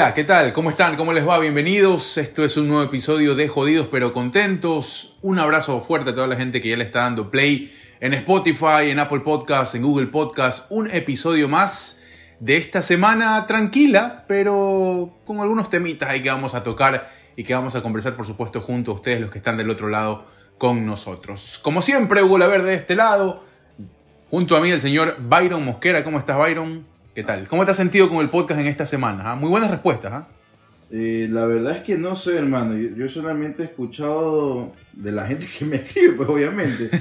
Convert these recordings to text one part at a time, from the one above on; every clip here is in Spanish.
Hola, ¿qué tal? ¿Cómo están? ¿Cómo les va? Bienvenidos. Esto es un nuevo episodio de Jodidos pero Contentos. Un abrazo fuerte a toda la gente que ya le está dando play en Spotify, en Apple Podcasts, en Google Podcasts. Un episodio más de esta semana tranquila, pero con algunos temitas ahí que vamos a tocar y que vamos a conversar, por supuesto, junto a ustedes, los que están del otro lado con nosotros. Como siempre, Hugo Verde de este lado. Junto a mí el señor Byron Mosquera. ¿Cómo estás, Byron? ¿Qué tal? ¿Cómo te has sentido con el podcast en esta semana? ah? Muy buenas respuestas. ¿ah? Eh, la verdad es que no sé, hermano. Yo, yo solamente he escuchado de la gente que me escribe, pues obviamente.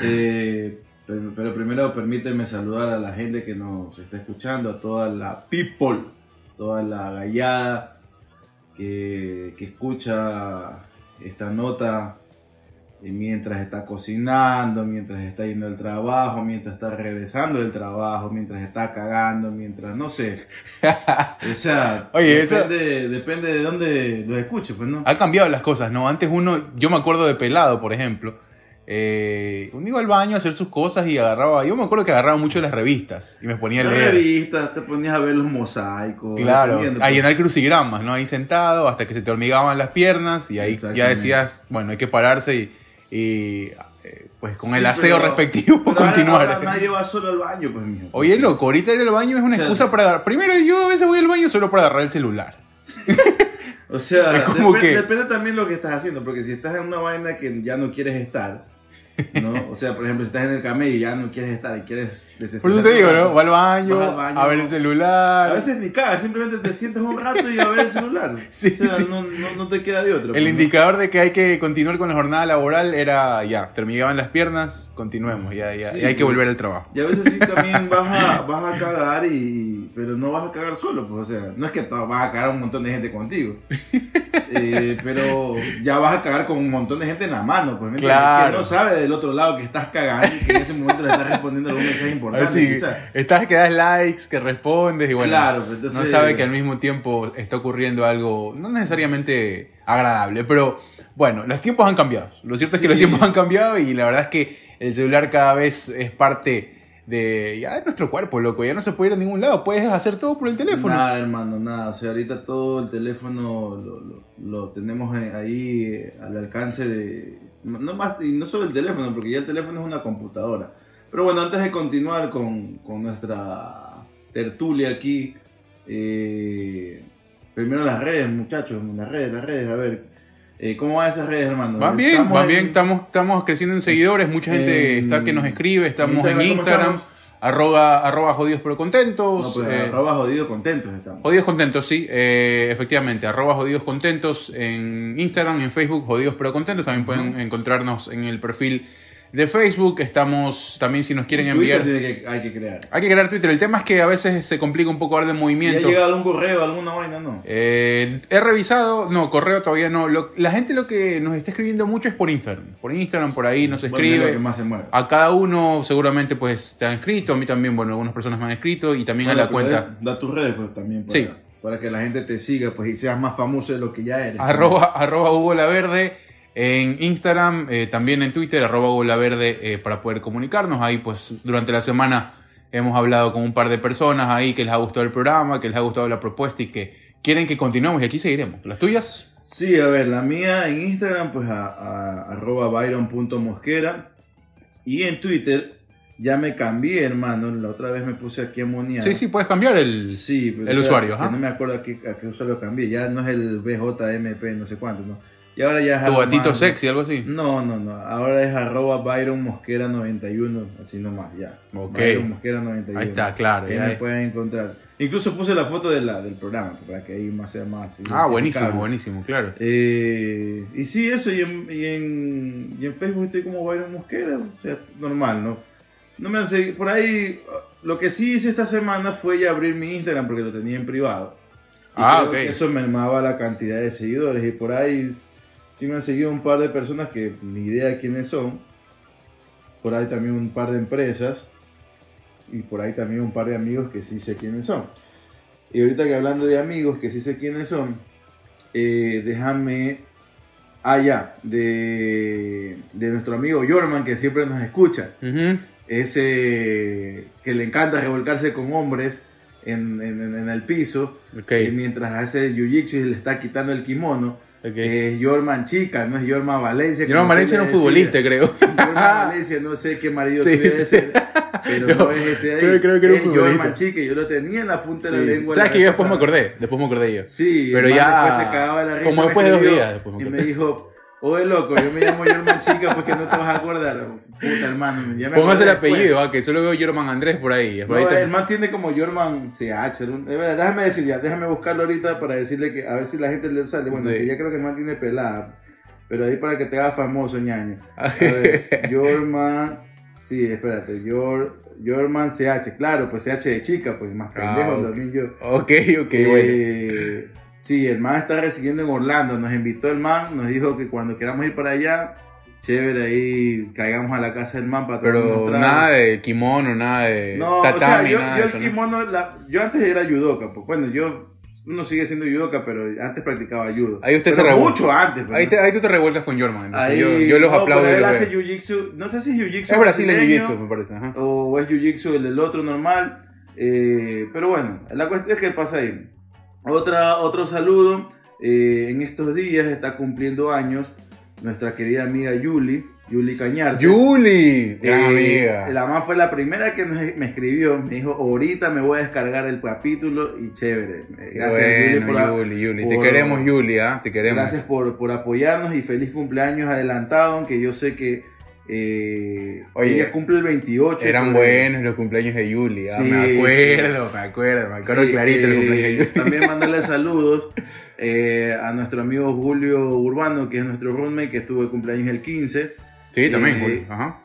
Eh, pero, pero primero permíteme saludar a la gente que nos está escuchando, a toda la people, toda la gallada que, que escucha esta nota mientras está cocinando, mientras está yendo al trabajo, mientras está regresando del trabajo, mientras está cagando, mientras no sé. O sea, Oye, eso- depende, de dónde lo escuche, pues no. Han cambiado las cosas, ¿no? Antes uno, yo me acuerdo de pelado, por ejemplo. eh, uno iba al baño a hacer sus cosas y agarraba. Yo me acuerdo que agarraba mucho las revistas y me ponía a Las leer. revistas, te ponías a ver los mosaicos. Claro, a pues. llenar crucigramas, ¿no? Ahí sentado hasta que se te hormigaban las piernas y ahí ya decías, bueno, hay que pararse y, y, eh, pues con el aseo pero- respectivo pero ahora- continuar. ahora nadie va solo al baño, pues, mijo. Oye, loco, ahorita ir al baño es una O sea, excusa para agarrar. Primero, yo a veces voy al baño solo para agarrar el celular. O sea, Es como depe- que- depende también lo que estás haciendo, porque si estás en una vaina que ya no quieres estar, ¿no? O sea, por ejemplo, si estás en el camello y ya no quieres estar y quieres Por eso te digo, ¿no? Va al baño, Vas al baño. a ver el celular. A veces ni cagas, simplemente te sientas un rato y a ver el celular. Sí, o sea, sí, no, no, no te queda de otra. El pues, ¿no? indicador de que hay que continuar con la jornada laboral era ya, terminaban las piernas, continuemos, ya, ya, Sí, ya hay que volver al trabajo. Y a veces sí también vas a, vas a cagar y... Pero no vas a cagar solo, pues, o sea, no es que vas a cagar un montón de gente contigo. Eh, pero ya vas a cagar con un montón de gente en la mano, pues. Claro. Que no sabe del otro lado que estás cagando y que en ese momento le estás respondiendo algún mensaje importante. Así, estás que das likes, que respondes y bueno, Claro, pues, entonces- no sabe que al mismo tiempo está ocurriendo algo no necesariamente agradable, pero bueno, los tiempos han cambiado. Lo cierto es que los tiempos han cambiado y la verdad es que el celular cada vez es parte de ya de nuestro cuerpo, loco, ya no se puede ir a ningún lado, puedes hacer todo por el teléfono. Nada, hermano, nada. O sea, ahorita todo el teléfono lo, lo- lo tenemos ahí al alcance de. No más, y no solo el teléfono, porque ya el teléfono es una computadora. Pero bueno, antes de continuar con, con nuestra tertulia aquí, eh, primero las redes, muchachos, las redes, las redes, a ver. eh, ¿Cómo van esas redes, hermano? Van bien, Estamos van en- bien, estamos, estamos creciendo en seguidores, mucha gente en- está que nos escribe, estamos en Instagram. Arroba, arroba jodidos pero contentos. No, pues, eh, arroba jodido contentos estamos. Jodidos contentos, sí, eh, efectivamente, arroba jodidos contentos en Instagram, en Facebook, jodidos pero contentos, también pueden encontrarnos en el perfil de Facebook, estamos también si nos quieren Twitter enviar... que- hay que crear. Hay que crear Twitter, el tema es que a veces se complica un poco dar de ¿Y ha movimiento. llegado algún correo, alguna vaina? No. Eh, he revisado, no, correo todavía no. Lo- la gente lo que nos está escribiendo mucho es por Instagram. Por Instagram, por ahí nos Bueno, es escribe. que más se mueve. A cada uno seguramente pues te han escrito, a mí también, bueno, algunas personas me han escrito y también a la cuenta Da, da tus redes pues, también para, Sí. para que la gente te siga pues, y seas más famoso de lo que ya eres. arroba, arroba Hugo La Verde en Instagram, eh, también en Twitter, arroba Hugo La Verde eh, para poder comunicarnos. Ahí pues durante la semana hemos hablado con un par de personas ahí que les ha gustado el programa, que les ha gustado la propuesta y que quieren que continuemos y aquí seguiremos. ¿Las tuyas? Sí, a ver, la mía en Instagram, pues a, a- arroba byron.mosquera. Y en Twitter ya me cambié, hermano. La otra vez me puse aquí a monear. Sí, sí, puedes cambiar el... Sí, pero El usuario, ajá. No me acuerdo a qué, a qué usuario cambié. Ya no es el BJMP, no sé cuánto, ¿no? Y ahora ya es Tu gatito sexy, algo así. No, no, no. Ahora es arroba Byron Mosquera 91, así nomás, ya. Ok. Byron Mosquera 91. Ahí está, claro. Ahí me pueden encontrar. Incluso puse la foto de la, del programa, para que ahí más sea más. Ah, buenísimo, buenísimo, claro. Eh, y sí, eso, y en, y, en, y en Facebook estoy como Byron Mosquera, o sea, normal, ¿no? No me por ahí, lo que sí hice esta semana fue ya abrir mi Instagram porque lo tenía en privado. Y Ah, ok. eso mermaba la cantidad de seguidores y por ahí sí me han seguido un par de personas que ni idea de quiénes son. Por ahí también un par de empresas y por ahí también un par de amigos que sí sé quiénes son. Y ahorita que hablando de amigos que sí sé quiénes son, eh, déjame. Ah, ya, de, de nuestro amigo Jorman que siempre nos escucha. Ese que le encanta revolcarse con hombres en, en- en el piso. Y mientras hace jiu-jitsu y le está quitando el kimono. Ok. Es Yorman Chica, no es Yorman Valencia. Jorman como Valencia era un futbolista, creo. Yorman Valencia, no sé qué marido Sí, debes sí. ser, pero Yo no es ese ahí. creo- creo que era un es futbolista. Yorman Chica, yo lo tenía en la punta de la lengua. ¿Sabes la que yo después me acordé? Después me acordé yo. Sí, Pero ya- después se cagaba la risa. como después de dos días, después me y me dijo, oye loco, yo me llamo Yorman Chica porque no te vas a acordar. Puta hermano, ya me Póngase el después. apellido, ah, que solo veo Jorman Andrés por ahí. Por No, el man tiene como Yorman CH. eh, Déjame decir ya, déjame buscarlo ahorita para decirle que a ver si la gente le sale. Bueno, Sí. que ya creo que el man tiene pelada. Pero ahí para que te haga famoso, ñaño. A ver, Yorman. Sí, espérate, Yor, Yorman CH. Claro, pues CH de chica, pues más Ah, pendejo ok. también yo. Ok, ok, Eh, bueno. Sí, el man está residiendo en Orlando. Nos invitó el man, nos dijo que cuando queramos ir para allá, chévere, ahí caigamos a la casa del man para Pero nada de kimono, nada de No, o sea, yo, nada yo de eso, el ¿no? kimono, la- yo antes era judoka, pues bueno, yo, uno sigue siendo judoka, pero antes practicaba judo. Ahí usted se Pero revuelve. mucho antes. pues, Ahí, ¿no? te- ahí tú te revueltas con Jorman. Ahí- yo, yo los no, aplaudo. pero él hace jiu-jitsu, no sé si es jiu-jitsu Es Brasil el brasileño jiu-jitsu, me parece. Ajá. o es jiu-jitsu el del otro normal. eh, pero bueno, la cuestión es que pasa ahí. Otra, otro saludo. eh, en estos días está cumpliendo años nuestra querida amiga Yuli, Yuli Cañarte. Yuli, gran Eh, amiga. La mamá fue la primera que me escribió. Me dijo, ahorita me voy a descargar el capítulo y chévere. Eh, Gracias, bueno, Yuli, por, Yuli. Te queremos, Yuli, ¿ah? Te queremos. gracias por, por apoyarnos y feliz cumpleaños adelantado, aunque yo sé que eh, Oye, ella cumple el 28. de Eran febrero. buenos los cumpleaños de Yuli. ah, Sí, me acuerdo, me acuerdo, me acuerdo Sí, clarito los eh, cumpleaños de Yuli. También mandarle saludos eh, a nuestro amigo Julio Urbano, que es nuestro roommate, que estuvo de cumpleaños el 15. Sí, también, eh, Juli. Ajá.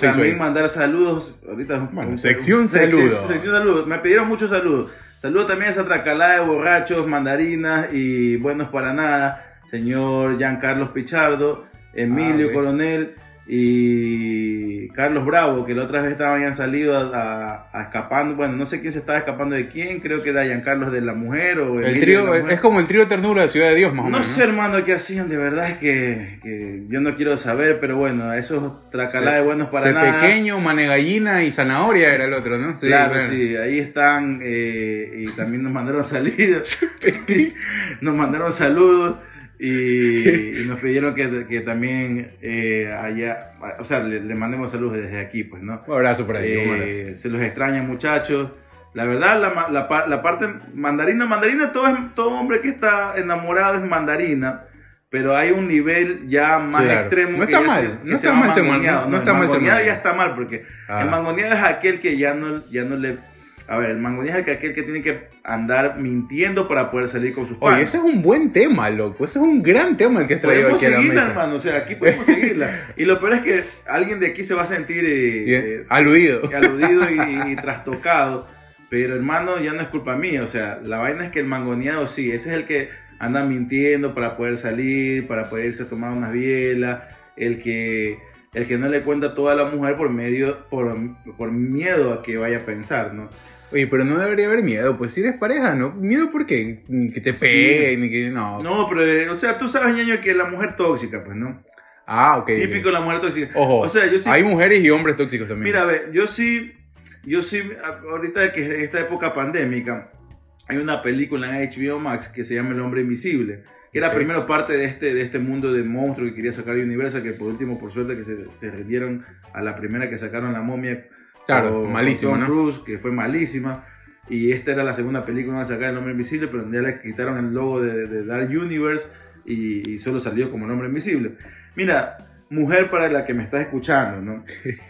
También mandar saludos. Ahorita, Bueno, un- sección un- saludos. Sección saludos. Me pidieron muchos saludos. Saludos también a esa tracalada de borrachos, mandarinas y buenos para nada. Señor Giancarlos Pichardo, Emilio Ah, ok. Coronel y Carlos Bravo, que la otra vez estaban habían salido a, a- a escapando. Bueno, no sé quién se estaba escapando de quién. Creo que era Giancarlos de la mujer o El trío, es como el trío ternura de Ciudad de Dios, más o No menos. sé, hermano, qué hacían, de verdad es que, que yo no quiero saber, pero bueno, esos tracalá de buenos para nada. pequeño, mane gallina y zanahoria era el otro, ¿no? Sí, claro, sí, ahí están eh, y también nos mandaron saludos, nos mandaron saludos y, y nos pidieron que, que también eh, allá, o sea, le, le mandemos saludos desde aquí, pues, ¿no? Un abrazo por ahí, Eh, abrazo. se los extraña, muchachos. La verdad, la, la, la parte mandarina, mandarina, todo, es- todo hombre que está enamorado es mandarina, pero hay un nivel ya más Claro. extremo. No que está ya mal, se- no que está mal mangoneado, no ¿no? está El mal ser mangoneado ya mangoneado. está mal, porque Ah. el mangoneado es aquel que ya no, ya no le... A ver, el mangoneado es el que- aquel que tiene que andar mintiendo para poder salir con sus Oye, panas. ese es un buen tema, loco. Ese es un gran tema el que has traído Podemos aquí a la seguirla, mesa. hermano, o sea, aquí podemos seguirla. Y lo peor es que alguien de aquí se va a sentir... eh, Bien, eh, Aludido. aludido y, y trastocado. Pero hermano, ya no es culpa mía. O sea, la vaina es que el mangoneado sí, ese es el que anda mintiendo para poder salir, para poder irse a tomar unas bielas, el que, el que no le cuenta todo a la mujer por medio, por, por miedo a que vaya a pensar, ¿no? Oye, pero no debería haber miedo, pues si eres pareja, ¿no? ¿Miedo por qué? Que te Sí. peguen, y que no. No, pero, eh, o sea, tú sabes, ñaño, que la mujer tóxica, pues, ¿no? Ah, ok. Típico la mujer tóxica. Ojo, O sea, yo sí. hay mujeres y hombres tóxicos también. Mira, a ver, yo sí, yo sí, ahorita que es esta época pandémica, hay una película en HBO Max que se llama El Hombre Invisible, que era Ok. primero parte de este, de este mundo de monstruos que quería sacar Universal, que por último, por suerte, que se, se rindieron a la primera que sacaron La Momia. Claro, con- con malísimo, Tom ¿no? Cruise, que fue malísima. Y esta era la segunda película que iban a sacar El Hombre Invisible, pero ya le quitaron el logo de, de Dark Universe y, y solo salió como El Hombre Invisible. Mira, mujer para la que me estás escuchando, ¿no?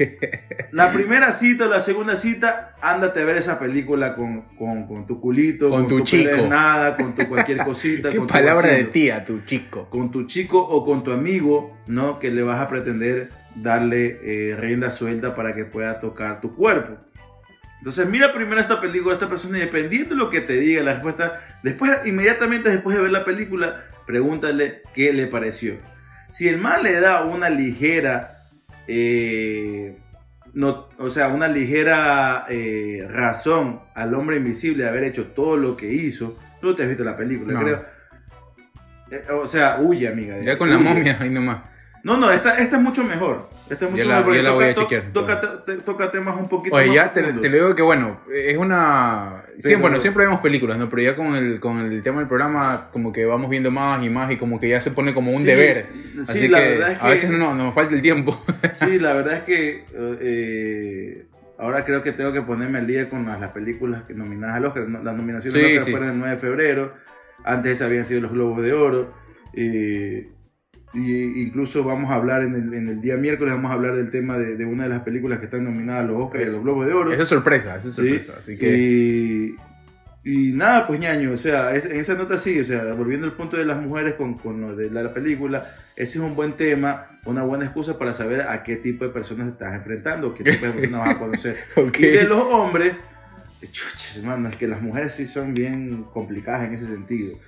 La primera cita o la segunda cita, ándate a ver esa película con, con, con tu culito, Con tu de chico. nada, con tu cualquier cosita. Qué con tu palabra de vacilo. tía, tu chico. Con tu chico o con tu amigo, ¿no? Que le vas a pretender darle eh, rienda suelta para que pueda tocar tu cuerpo. Entonces mira primero esta película, esta persona, y dependiendo de lo que te diga la respuesta, después, inmediatamente después de ver la película, pregúntale qué le pareció. Si el mal le da una ligera, eh, no, o sea, una ligera eh, razón al hombre invisible de haber hecho todo lo que hizo, tú no te has visto la película, No. creo. Eh, O sea, huye, amiga. Ya con la momia, ahí nomás. No, no, esta, esta es mucho mejor. Esta es mucho la- mejor. ya la voy a toca, chequear, toca, toca temas un poquito Oye, más ya te, te lo digo que bueno, es una... Siempre, bueno, siempre vemos películas, ¿no? Pero ya con el, con el tema del programa como que vamos viendo más y más y como que ya se pone como un Sí, deber. sí, Así la que, verdad es a que- veces no, no, nos falta el tiempo. Sí, la verdad es que eh, ahora creo que tengo que ponerme al día con las, las películas que nominadas al Oscar. Las nominaciones al Oscar fueron el 9 de febrero. Antes habían sido los Globos de Oro. eh, y incluso vamos a hablar en el, en el día miércoles, vamos a hablar del tema de, de una de las películas que están nominadas a los Oscars y a los Globos de Oro. Esa es sorpresa, esa es Sí, sorpresa. Así que... Y, y nada, pues ñaño, o sea, es- en esa nota sí, o sea, volviendo al punto de las mujeres con, con lo de la, la película, ese es un buen tema, una buena excusa para saber a qué tipo de personas te estás enfrentando, qué tipo de personas vas a conocer. Y de los hombres, chuches, hermano, es que las mujeres sí son bien complicadas en ese sentido.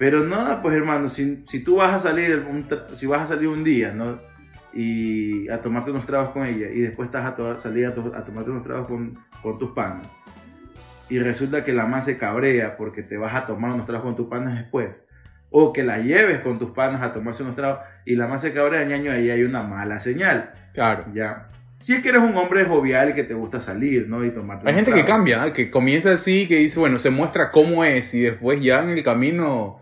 Pero nada, pues hermano, si, si tú vas a salir un, si vas a salir un día, ¿no? Y a tomarte unos tragos con ella y después estás a to- salir a, to- a tomarte unos tragos con, con tus panas y resulta que la más se cabrea porque te vas a tomar unos tragos con tus panas después o que la lleves con tus panas a tomarse unos tragos y la más se cabrea, ñaño, ahí hay una mala señal. Claro. Ya. Si es que eres un hombre jovial que te gusta salir, ¿no? Y tomarte Hay gente que cambia, ¿eh? que comienza así, que dice, bueno, se muestra cómo es y después ya en el camino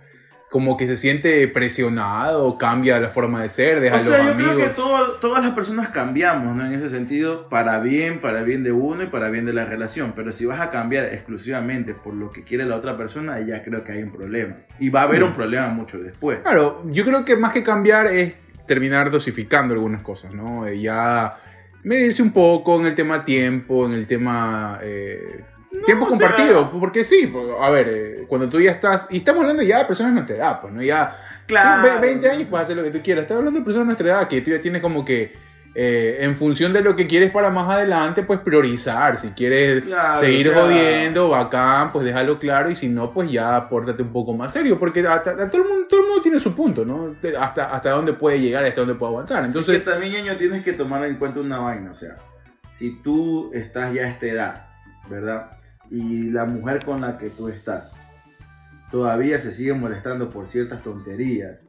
como que se siente presionado, cambia la forma de ser, deja O sea, los yo amigos. creo que todo- todas las personas cambiamos, ¿no? En ese sentido, para bien, para bien de uno y para bien de la relación. Pero si vas a cambiar exclusivamente por lo que quiere la otra persona, ya creo que hay un problema. Y va a haber Mm. un problema mucho después. Claro, yo creo que más que cambiar es terminar dosificando algunas cosas, ¿no? Eh, ya medirse un poco en el tema tiempo, en el tema eh, tiempo o sea- compartido, porque sí, porque, a ver, eh, cuando tú ya estás, y estamos hablando ya de personas de nuestra edad, pues, ¿no? Ya Claro. Ve- 20 años puedes hacer lo que tú quieras. Estás hablando de personas de nuestra edad que tú ya tienes como que, eh, en función de lo que quieres para más adelante, pues priorizar. Si quieres Claro, seguir o sea- jodiendo, bacán, pues déjalo claro. Y si no, pues ya pórtate un poco más serio. Porque hasta- hasta todo, el mundo, todo el mundo tiene su punto, ¿no? Hasta, hasta dónde puede llegar, hasta dónde puede aguantar. Entonces, Entonces, que también, tienes que tomar en cuenta una vaina, o sea, si tú estás ya a esta edad, ¿verdad? Y la mujer con la que tú estás todavía se sigue molestando por ciertas tonterías.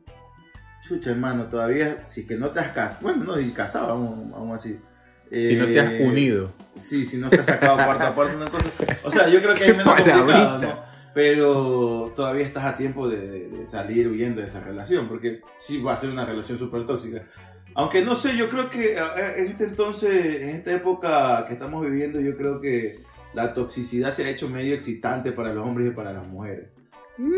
Chucha, hermano, todavía, si es que no te has casado, bueno, no, y casado aún, aún así. si no te has Eh, unido. Sí, si no te has sacado cuarto a cuarto, una cosa. O sea, yo creo que es menos complicado. ¿no? Pero todavía estás a tiempo de, de- salir huyendo de esa relación, porque sí va a ser una relación súper tóxica. Aunque no sé, yo creo que eh, en este entonces, en esta época que estamos viviendo, yo creo que la toxicidad se ha hecho medio excitante para los hombres y para las mujeres.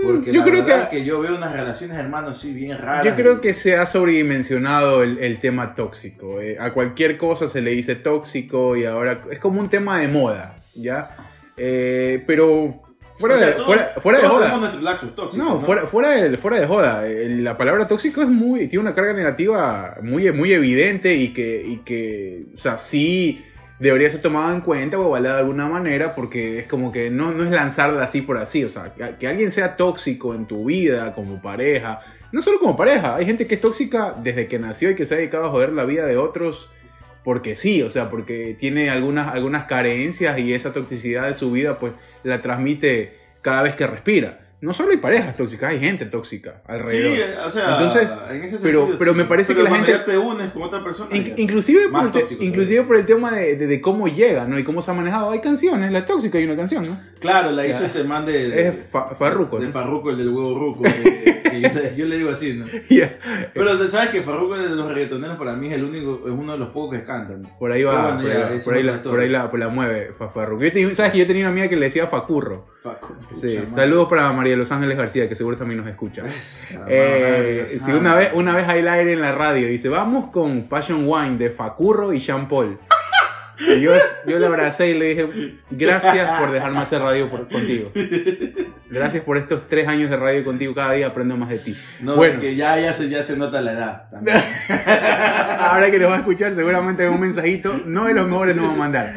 Porque Mm, yo la creo que que yo veo unas relaciones, hermanos, sí, bien raras. Yo creo que se ha sobredimensionado el, el tema tóxico. eh. A cualquier cosa se le dice tóxico y ahora es como un tema de moda, ¿ya? Eh, pero fuera, O sea, de, fuera, fuera de joda. tóxicos, No, fuera, fuera, de, fuera de joda. La palabra tóxico es muy, tiene una carga negativa muy, muy evidente y que, y que, o sea, sí debería ser tomado en cuenta o evaluado de alguna manera porque es como que no, no es lanzarla así por así. O sea, que, que alguien sea tóxico en tu vida como pareja, no solo como pareja, hay gente que es tóxica desde que nació y que se ha dedicado a joder la vida de otros porque sí, o sea, porque tiene algunas, algunas carencias y esa toxicidad de su vida pues la transmite cada vez que respira. No solo hay parejas tóxicas, hay gente tóxica alrededor. Sí, o sea, Entonces, en ese pero- sentido, pero sí. me parece Pero que la gente- ya te unes con otra persona. In- inclusive, por el, tóxico inclusive por el tema de, de- de cómo llega, ¿no? Y cómo se ha manejado. Hay canciones, la tóxica hay una canción, ¿no? Claro, la hizo Ya. este man de. de- Es Fa- Farruko, De ¿no? Farruko, el del huevo ruco. que- que yo, le, yo le digo así, ¿no? Ya. Pero te sabes que Farruko de los reggaetoneros para mí es el único, es uno de los pocos que cantan. Por ahí va, por, ya, ahí, por la, por ahí la, por la mueve Fa- Farruko. Yo tenía- ¿Sabes que yo tenía una amiga que le decía Facurro? Facu- Sí, pucha madre. saludos para María de Los Ángeles García, que seguro también nos escucha. Eh, si esa una vez, madre. una vez hay el aire en la radio, dice, vamos con Passion Wine de Facurro y Jean Paul. Y yo, yo le abracé y le dije, gracias por dejarme hacer radio por- contigo. Gracias por estos tres años de radio contigo, cada día aprendo más de ti. No, bueno, que ya, ya, se, ya se nota la edad también. ahora que lo va a escuchar, seguramente en un mensajito, no de los mejores nos va a mandar.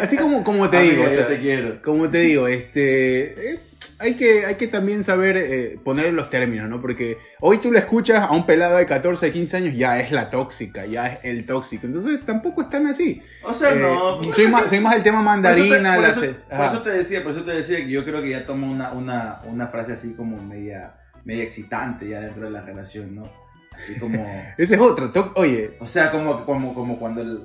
Así como, como te digo, o sea, te quiero. como te digo, este, eh, hay, que, hay que también saber eh, poner los términos, ¿no? Porque hoy tú lo escuchas a un pelado de 14, 15 años, ya es la tóxica, ya es el tóxico. Entonces tampoco es tan así. O sea, Eh, no. soy, más, soy más del tema Por eso te- mandarina. por la eso, ce- por eso te decía, por eso te decía que yo creo que ya tomo una, una, una frase así como media, media excitante ya dentro de la relación, ¿no? Así como... Ese es otro. Oye, O sea, como, como, como cuando el...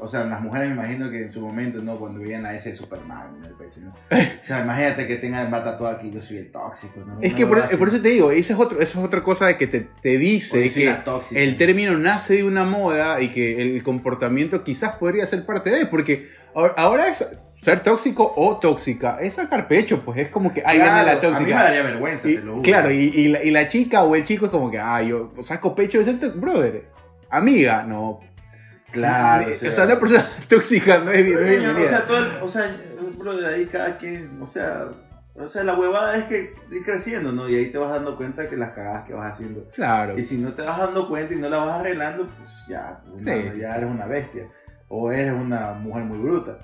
O sea, las mujeres me imagino que en su momento, ¿no? Cuando veían a ese Superman en el pecho, ¿no? O sea, imagínate que tengan el tatuado aquí, yo soy el tóxico, ¿no? es que por, por eso te digo, esa es, otro, eso es otra cosa de que te, te dice que tóxica. el término nace de una moda y que el comportamiento quizás podría ser parte de, porque ahora- es ser tóxico o tóxica, es sacar pecho, pues es como que, viene Claro, la A mí me tóxica. daría vergüenza, Y- te lo juro. claro, y, y la, y la chica o el chico es como que, ay, yo saco pecho de ser tóxico. Brother, amiga, no. Claro, o sea, una persona tóxica no es, no es Coño, bienvenida. o sea, todo el- o sea, bro, de ahí cada quien, o sea, o sea, la huevada es que ir creciendo, ¿no? Y ahí te vas dando cuenta que las cagadas que vas haciendo. claro. Y si no te vas dando cuenta y no la vas arreglando, pues ya, Sí, hermano, sí, ya sí. eres una bestia. O eres una mujer muy bruta.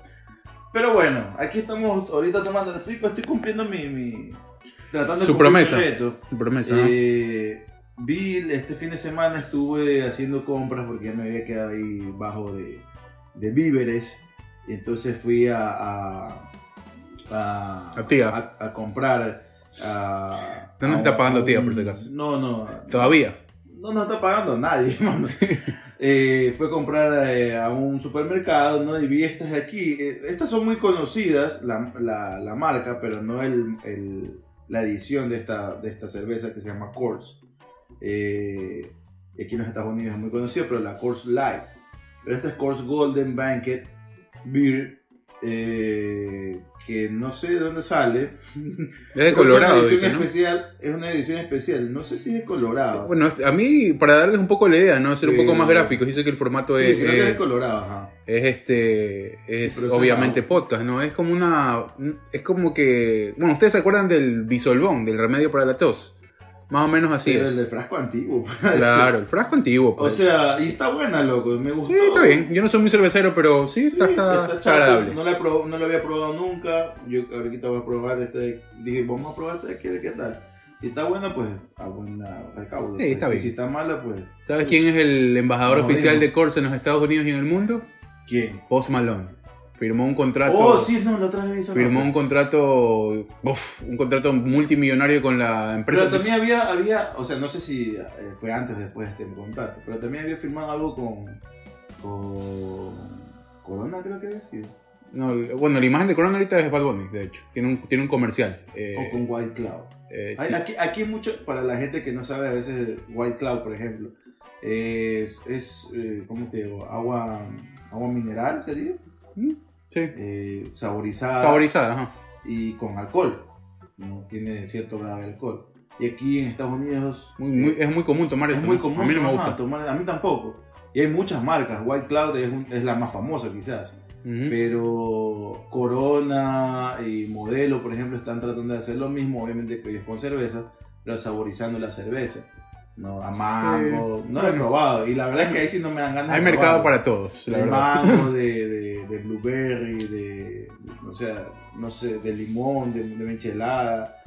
Pero bueno, aquí estamos ahorita tomando, estoy, estoy cumpliendo mi, mi tratando de Su cumplir promesa. mi reto. Promesa, ¿no? Vi, este fin de semana estuve haciendo compras porque ya me había quedado ahí bajo de, de víveres. Y entonces fui a, a, a, A tía. a- a comprar. A, No nos está pagando tía, por si acaso. No, no. Todavía. No nos está pagando nadie, hermano. Eh, fue a comprar eh, a un supermercado, ¿no? Y vi estas de aquí. Eh, estas son muy conocidas, la, la- la marca, pero no el, el- la edición de esta, de esta cerveza que se llama Coors. Eh, aquí en los Estados Unidos es muy conocida, pero la Coors Light. Pero esta es Coors Golden Banquet Beer, eh, que no sé de dónde sale. Es de Colorado, es una edición dice, ¿no? especial, es una edición especial. No sé si es de Colorado. Bueno, a mí, para darles un poco la idea, ¿no? Ser un poco más gráficos, dice que el formato sí, es, creo que es de Colorado, ajá. es este, es Sí, obviamente podcast, ¿no? Es como una, es como que, bueno, ustedes se acuerdan del bisolbón, del remedio para la tos, más o menos así Pero es. el del frasco antiguo. Claro, el frasco antiguo. O Pues. sea, y está buena, loco. Me gustó. sí, está bien. Yo no soy muy cervecero, pero sí, está, está, está agradable. No la, no había probado nunca. Yo ahorita voy a probar este. Dije, vamos a probar este ver qué tal. Si está buena, pues a buena recaudo. Sí, pues. está Y bien. si está mala, pues. ¿Sabes quién es el embajador No, oficial de Corsa en los Estados Unidos y en el mundo? ¿Quién? Post Malone. Firmó un contrato. Oh, sí, no, la otra vez Firmó un contrato, uf, un contrato multimillonario con la empresa. Pero también había, había, o sea, no sé si eh, fue antes o después de este contrato, pero también había firmado algo con. con. Corona, creo que sido. No, bueno, la imagen de Corona ahorita es Bad Bunny, de hecho. Tiene un, tiene un comercial. eh, O con White Cloud. eh, Hay- Aquí, aquí hay mucho, para la gente que no sabe, a veces White Cloud, por ejemplo, es, es eh, ¿cómo te digo? Agua, agua mineral, sería, sí, eh, saborizada favorizada, ajá. y con alcohol, ¿no? tiene cierto grado de alcohol. Y aquí en Estados Unidos Muy, muy- es muy común tomar es eso. muy ¿no? común, A mí no me gusta. tomar- a mí tampoco. Y hay muchas marcas, White Cloud es, un- es la más famosa quizás. Ujú. Pero Corona y Modelo, por ejemplo, están tratando de hacer lo mismo, obviamente que ellos con cerveza, pero saborizando la cerveza. No, a mango, no lo he Bueno. probado. Y la verdad es que ahí sí no me dan ganas Hay de mercado probarlo. para todos, de mango, de, de, de blueberry, de, o sea, no sé, de limón, de, de michelada.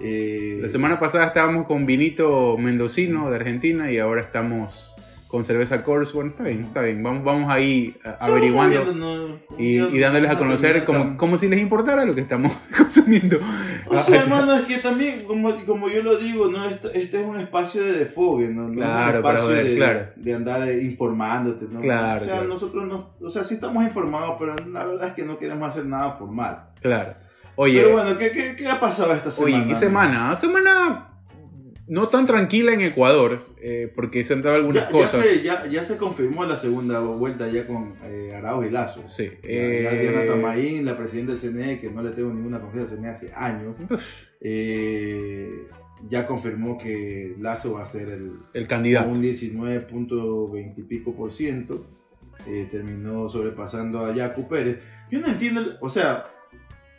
Eh, La semana pasada estábamos con vinito mendocino de Argentina y ahora estamos con cerveza Coors. Bueno, está bien, está bien. Vamos, vamos ahí a- averiguando. no, Y, y dándoles a no conocer como, como si les importara lo que estamos consumiendo. O sea, hermano, es que también, como, como yo lo digo, no este, este es un espacio de desfogue, ¿no? No Claro, es un espacio de, claro. de andar eh, informándote, ¿no? Claro, O sea, claro. nosotros no, o sea, sí estamos informados, pero la verdad es que no queremos hacer nada formal. Claro. Oye, Pero bueno, ¿qué, qué, qué ha pasado esta semana? oye, ¿qué semana? Semana no tan tranquila en Ecuador, eh, porque se han dado algunas Ya, ya, cosas. se, ya, ya se confirmó la segunda vuelta ya con eh, Arauz y Lazo. Sí. Ya, eh, ya Diana Tamaín, la presidenta del CNE, que no le tengo ninguna confianza en hace años, eh, ya confirmó que Lazo va a ser el, el candidato. un 19.20 y pico por ciento. Eh, terminó sobrepasando a Yacu Pérez. Yo no entiendo, o sea,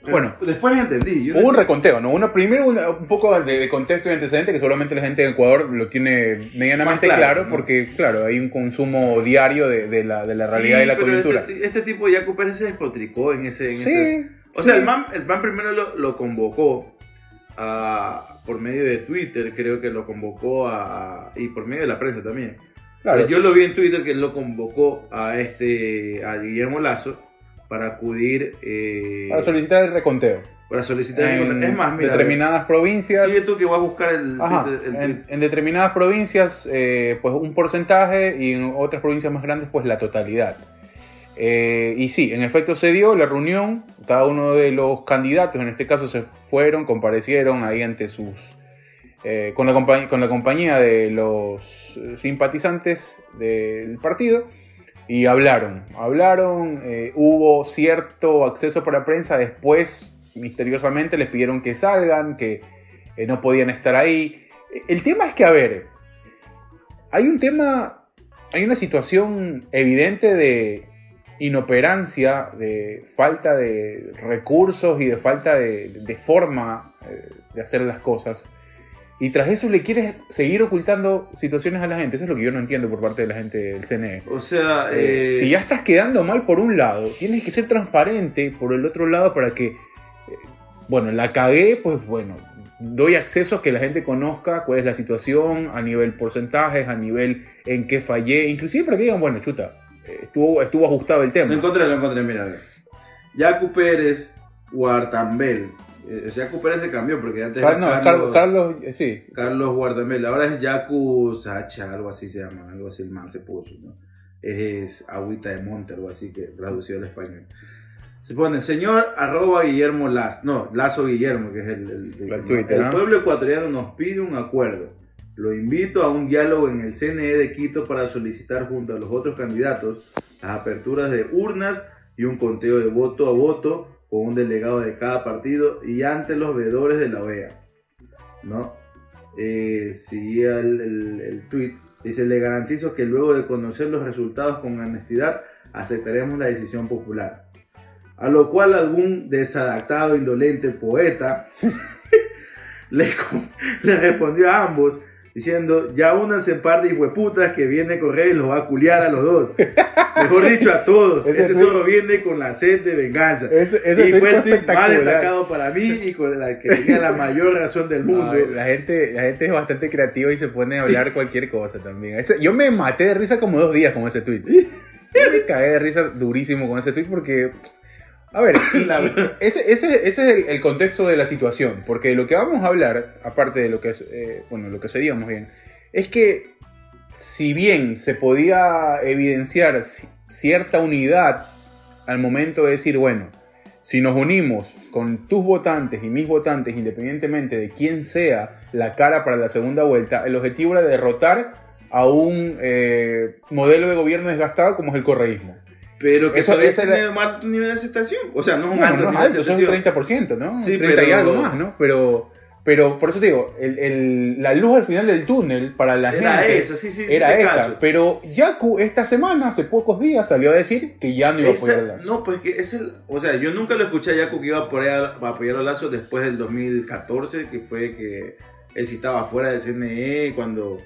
Bueno. después entendí. Yo Hubo un reconteo, ¿no? Uno, primero una- un poco de, de contexto y antecedente que seguramente la gente de Ecuador lo tiene medianamente claro, claro, ¿no? porque, claro, hay un consumo diario de, de la, de la realidad y la pero coyuntura. Este, este tipo Yacu Pérez se despotricó en ese. En sí, ese- O sí. sea, el man, el man primero lo, lo convocó a- por medio de Twitter, creo que lo convocó a, a- y por medio de la prensa también. Claro. Yo lo vi en Twitter que él lo convocó a este a Guillermo Lazo para acudir eh, Para solicitar el reconteo. para solicitar el en contrato. Es más, mira, determinadas provincias. sigue tú que voy a buscar el, Ajá, el- el- en, en determinadas provincias, eh, pues un porcentaje y en otras provincias más grandes, pues la totalidad. Eh, y sí, en efecto se dio la reunión, cada uno de los candidatos, en este caso, se fueron, comparecieron ahí ante sus... eh, con, la con la compañía de los eh, simpatizantes del partido y hablaron. Hablaron, eh, hubo cierto acceso para prensa, después misteriosamente les pidieron que salgan, que eh, no podían estar ahí. El tema es que, a ver, hay un tema, hay una situación evidente de inoperancia, de falta de recursos y de falta de, forma eh, de hacer las cosas. Y tras eso le quieres seguir ocultando situaciones a la gente. Eso es lo que yo no entiendo por parte de la gente del CNE. O sea, Eh, eh, si ya estás quedando mal por un lado, tienes que ser transparente por el otro lado para que, eh, bueno, la cagué, pues bueno, doy acceso a que la gente conozca cuál es la situación a nivel porcentajes, a nivel en qué fallé, inclusive para que digan, bueno, chuta, estuvo, estuvo ajustado el Lo tema. encontré, lo encontré, mira. Yacu Pérez, Guartambel. Eh, o sea, Yacu Pérez se cambió porque antes Car- era no, Carlos, Carlos, Carlos, eh, sí, Carlos Guardamel. Ahora es Yacu Sacha, algo así se llama, algo así el man se puso, ¿no? Es, agüita de monte, algo así que traducido al español. Se pone, señor arroba Guillermo Lazo, no, Lazo Guillermo, que es el, el, El Twitter, el ¿no? pueblo ecuatoriano nos pide un acuerdo. Lo invito a un diálogo en el CNE de Quito para solicitar junto a los otros candidatos las aperturas de urnas y un conteo de voto a voto con un delegado de cada partido y ante los veedores de la OEA. ¿no? Eh, el, el, tweet. Dice, le garantizo que luego de conocer los resultados con honestidad, aceptaremos la decisión popular. A lo cual algún desadaptado, indolente poeta le, le respondió a ambos diciendo, ya únanse par de hijueputas que viene a correr y los va a culiar a los dos. Mejor dicho, a todos. Ese zorro viene con la sed de venganza. Ese, ese y fue el tweet más destacado para mí y con la que tenía la mayor razón del mundo. Ay, la, gente, la gente es bastante creativa y se pone a hablar cualquier cosa también. Yo me maté de risa como dos días con ese tweet. Yo me cagué de risa durísimo con ese tweet porque. A ver, ese, ese, ese es el, el contexto de la situación. Porque lo que vamos a hablar, aparte de lo que eh, bueno, lo que se diga más bien, es que si bien se podía evidenciar ci- cierta unidad al momento de decir, bueno, si nos unimos con tus votantes y mis votantes, independientemente de quién sea la cara para la segunda vuelta, el objetivo era derrotar a un eh, modelo de gobierno desgastado como es el correísmo. Pero que Eso- todavía tiene era- un alto nivel de aceptación. O sea, no es un No, alto no nivel de aceptación. 30%, ¿no? Sí, 30 y pero- algo más, ¿no? Pero, pero por eso te digo, el- el- la luz al final del túnel para la Era gente esa, sí, sí, era esa. cacho. Pero Yaku esta semana, hace pocos días, salió a decir que ya no iba a apoyar a Lazo. no, pues que es el. O sea, yo nunca lo escuché a Yaku que iba a apoyar, a apoyar a Lazo después del 2014, que fue que él sí estaba fuera del CNE cuando,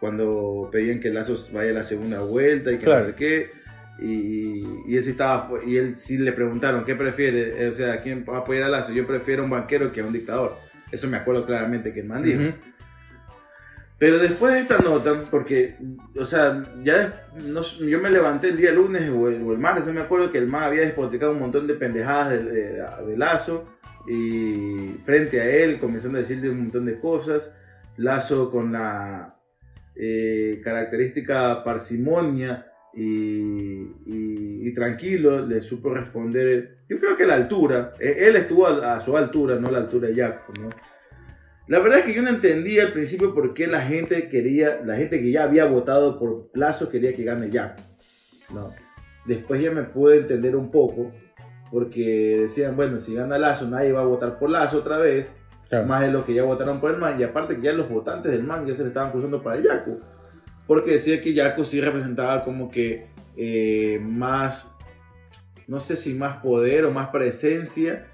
cuando pedían que Lazo vaya a la segunda vuelta y que Claro. no sé qué. Y, y él sí estaba y él sí le preguntaron qué prefiere, o sea, quién va a apoyar a Lazo. Yo prefiero a un banquero que a un dictador. Eso me acuerdo claramente que el man dijo. Ujú. Pero después de esta nota, porque, o sea, ya no- yo me levanté el día lunes o el, o el martes, no me acuerdo que el MAG había despotricado un montón de pendejadas de, de- de Lazo y frente a él comenzando a decirle un montón de cosas. Lazo con la eh, característica parsimonia y, y- y tranquilo le supo responder. Yo creo que la altura, eh, él estuvo a, a su altura, no a la altura de Jaco, ¿no? La verdad es que yo no entendía al principio por qué la gente quería, la gente que ya había votado por Lazo quería que gane Jaco. No. Después ya me pude entender un poco, porque decían, bueno, si gana Lazo, nadie va a votar por Lazo otra vez, Claro. más de los que ya votaron por el MAN, y aparte que ya los votantes del MAN ya se le estaban cruzando para Yaco, porque decía que Yaco sí representaba como que eh, más, no sé si más poder o más presencia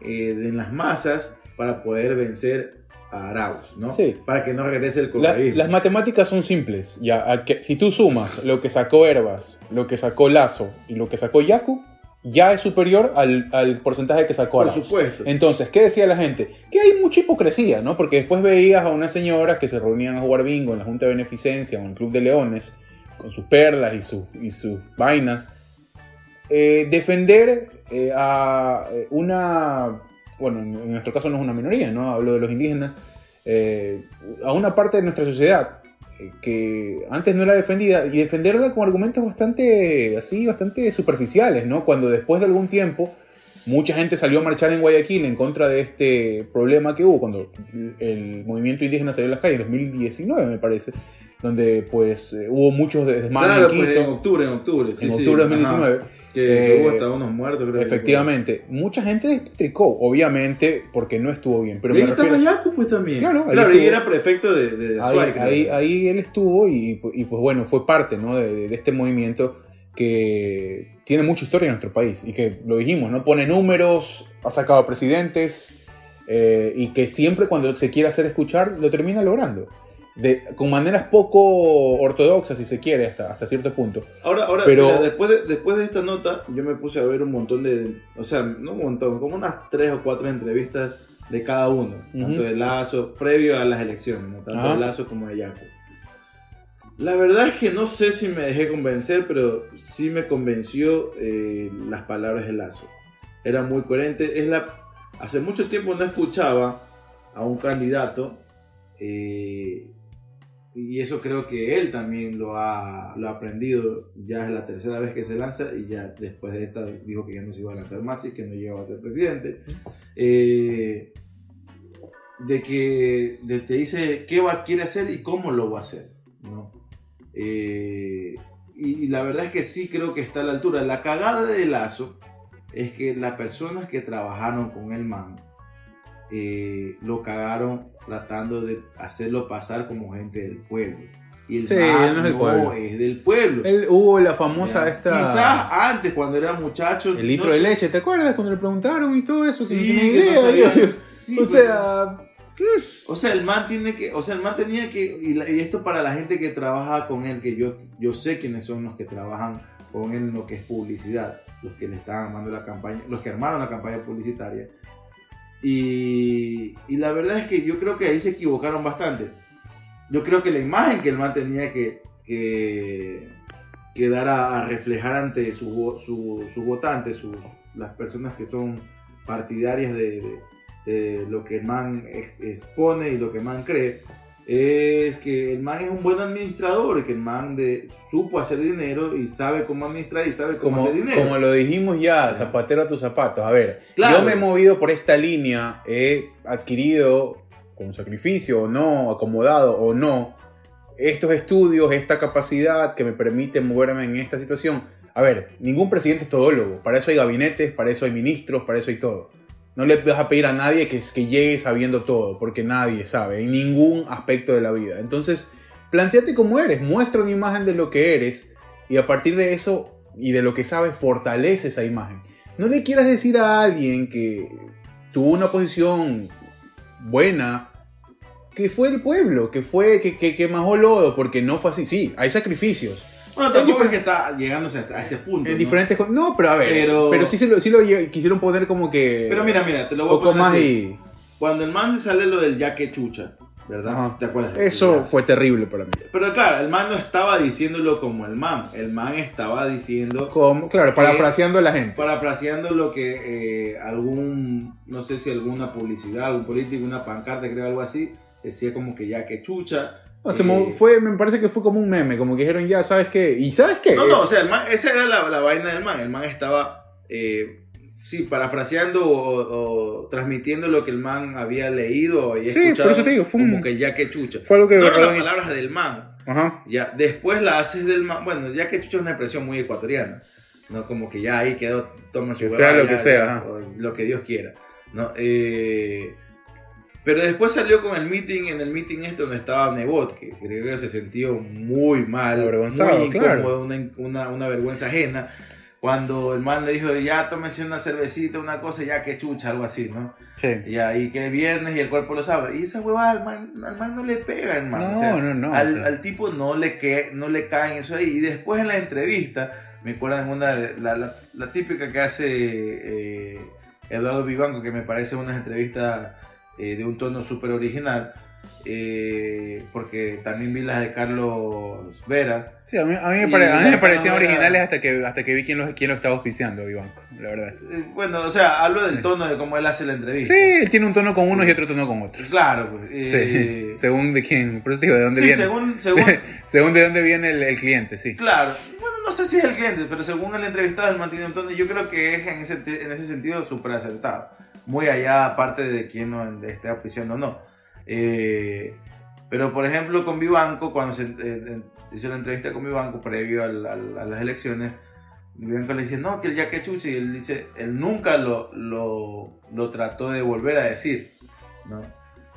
eh, en las masas para poder vencer a Arauz, ¿no? Sí. Para que no regrese el La- correísmo. las matemáticas son simples. Ya, que- si tú sumas lo que sacó Herbas, lo que sacó Lazo y lo que sacó Yaku, ya es superior al, al porcentaje que sacó Por supuesto. Entonces, ¿qué decía la gente? Que hay mucha hipocresía, ¿no? Porque después veías a unas señoras que se reunían a jugar bingo en la Junta de Beneficencia o en el Club de Leones, con sus perlas y, sus- y sus vainas, eh, defender eh, a eh, una bueno, en nuestro caso no es una minoría, ¿no? Hablo de los indígenas, eh, a una parte de nuestra sociedad que antes no era defendida y defenderla con argumentos bastante así, bastante superficiales, ¿no? Cuando después de algún tiempo mucha gente salió a marchar en Guayaquil en contra de este problema que hubo cuando el movimiento indígena salió a las calles en 2019, me parece, donde pues eh, hubo muchos desmanes Claro, en pues en octubre, en octubre. sí, en sí, octubre de ajá. 2019. Que Eh, hubo hasta unos muertos, creo. que Efectivamente, mucha gente despotricó, obviamente, porque no estuvo bien. Pero ahí estaba Yacu, pues también. Claro, ahí claro y era prefecto de, de ahí, ahí, ahí él estuvo y, y, pues bueno, fue parte ¿no? de, de este movimiento que tiene mucha historia en nuestro país y que lo dijimos, ¿no? Pone números, ha sacado presidentes eh, y que siempre cuando se quiere hacer escuchar lo termina logrando. De, con maneras poco ortodoxas, si se quiere, hasta, hasta cierto punto. Ahora, ahora Pero- mira, después, de, después de esta nota, yo me puse a ver un montón de. O sea, no un montón, como unas tres o cuatro entrevistas de cada uno. Tanto de Lazo, previo a las elecciones, ¿no? tanto Ajá. de Lazo como de Yacu. La verdad es que no sé si me dejé convencer, pero sí me convenció eh, las palabras de Lazo. Era muy coherente. Es la, hace mucho tiempo no escuchaba a un candidato eh, y eso creo que él también lo ha, lo ha aprendido. Ya es la tercera vez que se lanza y ya después de esta dijo que ya no se iba a lanzar más y que no llegaba a ser presidente. Eh, de que de- te dice qué va, quiere hacer y cómo lo va a hacer. ¿no? Eh, y, y la verdad es que sí creo que está a la altura. La cagada de Lazo es que las personas que trabajaron con el man eh, lo cagaron tratando de hacerlo pasar como gente del pueblo. Y el Sí, no es del pueblo. es del pueblo. Él, hubo la famosa Ya. esta... Quizás antes, cuando era muchacho. El litro no de sé- leche, ¿te acuerdas cuando le preguntaron y todo eso? Sí, que no no idea. Sí, o pero- sea, O sea, el man tiene que, o sea, el man tenía que, y, la- y esto para la gente que trabaja con él, que yo, yo sé quiénes son los que trabajan con él en lo que es publicidad, los que le estaban armando la campaña, los que armaron la campaña publicitaria. Y, la verdad es que yo creo que ahí se equivocaron bastante. Yo creo que la imagen que el man tenía que, que, dar a, reflejar ante sus su- votantes, sus, las personas que son partidarias de, lo que el man ex- expone y lo que el man cree, es que el man es un buen administrador, que el man de, supo hacer dinero y sabe cómo administrar y sabe cómo como, hacer dinero. como lo dijimos ya, zapatero a tus zapatos. A ver, Claro. yo me he movido por esta línea, he adquirido con sacrificio o no, acomodado o no, estos estudios, esta capacidad que me permite moverme en esta situación. A ver, ningún presidente es todólogo. Para eso hay gabinetes, para eso hay ministros, para eso hay todo. No le vas a pedir a nadie que, que llegue sabiendo todo, porque nadie sabe en ningún aspecto de la vida. Entonces, planteate cómo eres, muestra una imagen de lo que eres y a partir de eso y de lo que sabes, fortalece esa imagen. No le quieras decir a alguien que tuvo una posición buena que fue el pueblo, que fue que, que, que majó lodo, porque no fue así. Sí, hay sacrificios. Bueno, tampoco es que está llegándose a ese punto. En ¿no? diferentes No, pero a ver. Pero, Pero- sí, se lo, sí lo quisieron poner como que. Pero mira, mira, te lo voy a poner más así. y. Cuando el man sale lo del ya que chucha, ¿verdad? Ajá. ¿Te acuerdas? Eso fue terrible para mí. Pero claro, el man no estaba diciéndolo como el man. El man estaba diciendo, Como, claro, parafraseando a la gente. parafraseando lo que eh, algún, no sé si alguna publicidad, algún político, una pancarta, creo algo así, decía como que ya que chucha. O sea, Eh, fue, me parece que fue como un meme, como que dijeron ya, ¿sabes qué? ¿Y sabes qué? No, no, o sea, el man- esa era la, la vaina del man. El man estaba, eh, sí, parafraseando o, o transmitiendo lo que el man había leído Sí, escuchado. por eso te digo, fue un- como que ya que chucha. Fue algo que No, no, las palabras del man. Ajá. Ya, después la haces del man. Bueno, ya que chucha es una expresión muy ecuatoriana. No, como que ya ahí quedó, toma su Que sea lo ya, que sea, ya, lo que Dios quiera. ¿no? Eh, pero después salió con el meeting, en el meeting este donde estaba Nebot, que creo que se sintió muy mal, Avergonzado, muy incómodo, claro. una, una, una vergüenza ajena. Cuando el man le dijo, ya tómese una cervecita, una cosa, ya que chucha, algo así, ¿no? Sí. Y ahí que es viernes y el cuerpo lo sabe. Y esa huevada al man, al man no le pega, hermano. No, o sea, no, no, Al, o sea. al tipo no le, que, no le caen eso ahí. Y después en la entrevista, me acuerdan una, la, la, la típica que hace eh, Eduardo Vivanco, que me parece una entrevista eh, de un tono súper original. eh, porque también vi las de Carlos Vera. Sí, a mí, a mí me, pare- a mí me parecían originales hasta que, hasta que vi quién lo, quién lo estaba auspiciando, Vivanco, la verdad. Eh, Bueno, o sea, hablo del tono de cómo él hace la entrevista. Sí, él tiene un tono con unos y otro tono con otros. Claro, pues. Sí, eh, según de quién, por eso te digo, de dónde sí, viene. según, según, Según de dónde viene el, el cliente, sí. claro. Bueno, no sé si es el cliente, pero según el entrevistado, él mantiene un tono. y Yo creo que es en ese, en ese sentido súper acertado. Muy allá, aparte de quién no esté auspiciando o no. Eh, pero, por ejemplo, con Vivanco, cuando se, eh, eh, se hizo la entrevista con Vivanco previo al- al- a las elecciones, Vivanco le dice, no, que el ya que chuche, y él dice, él nunca lo, lo, lo trató de volver a decir, ¿no?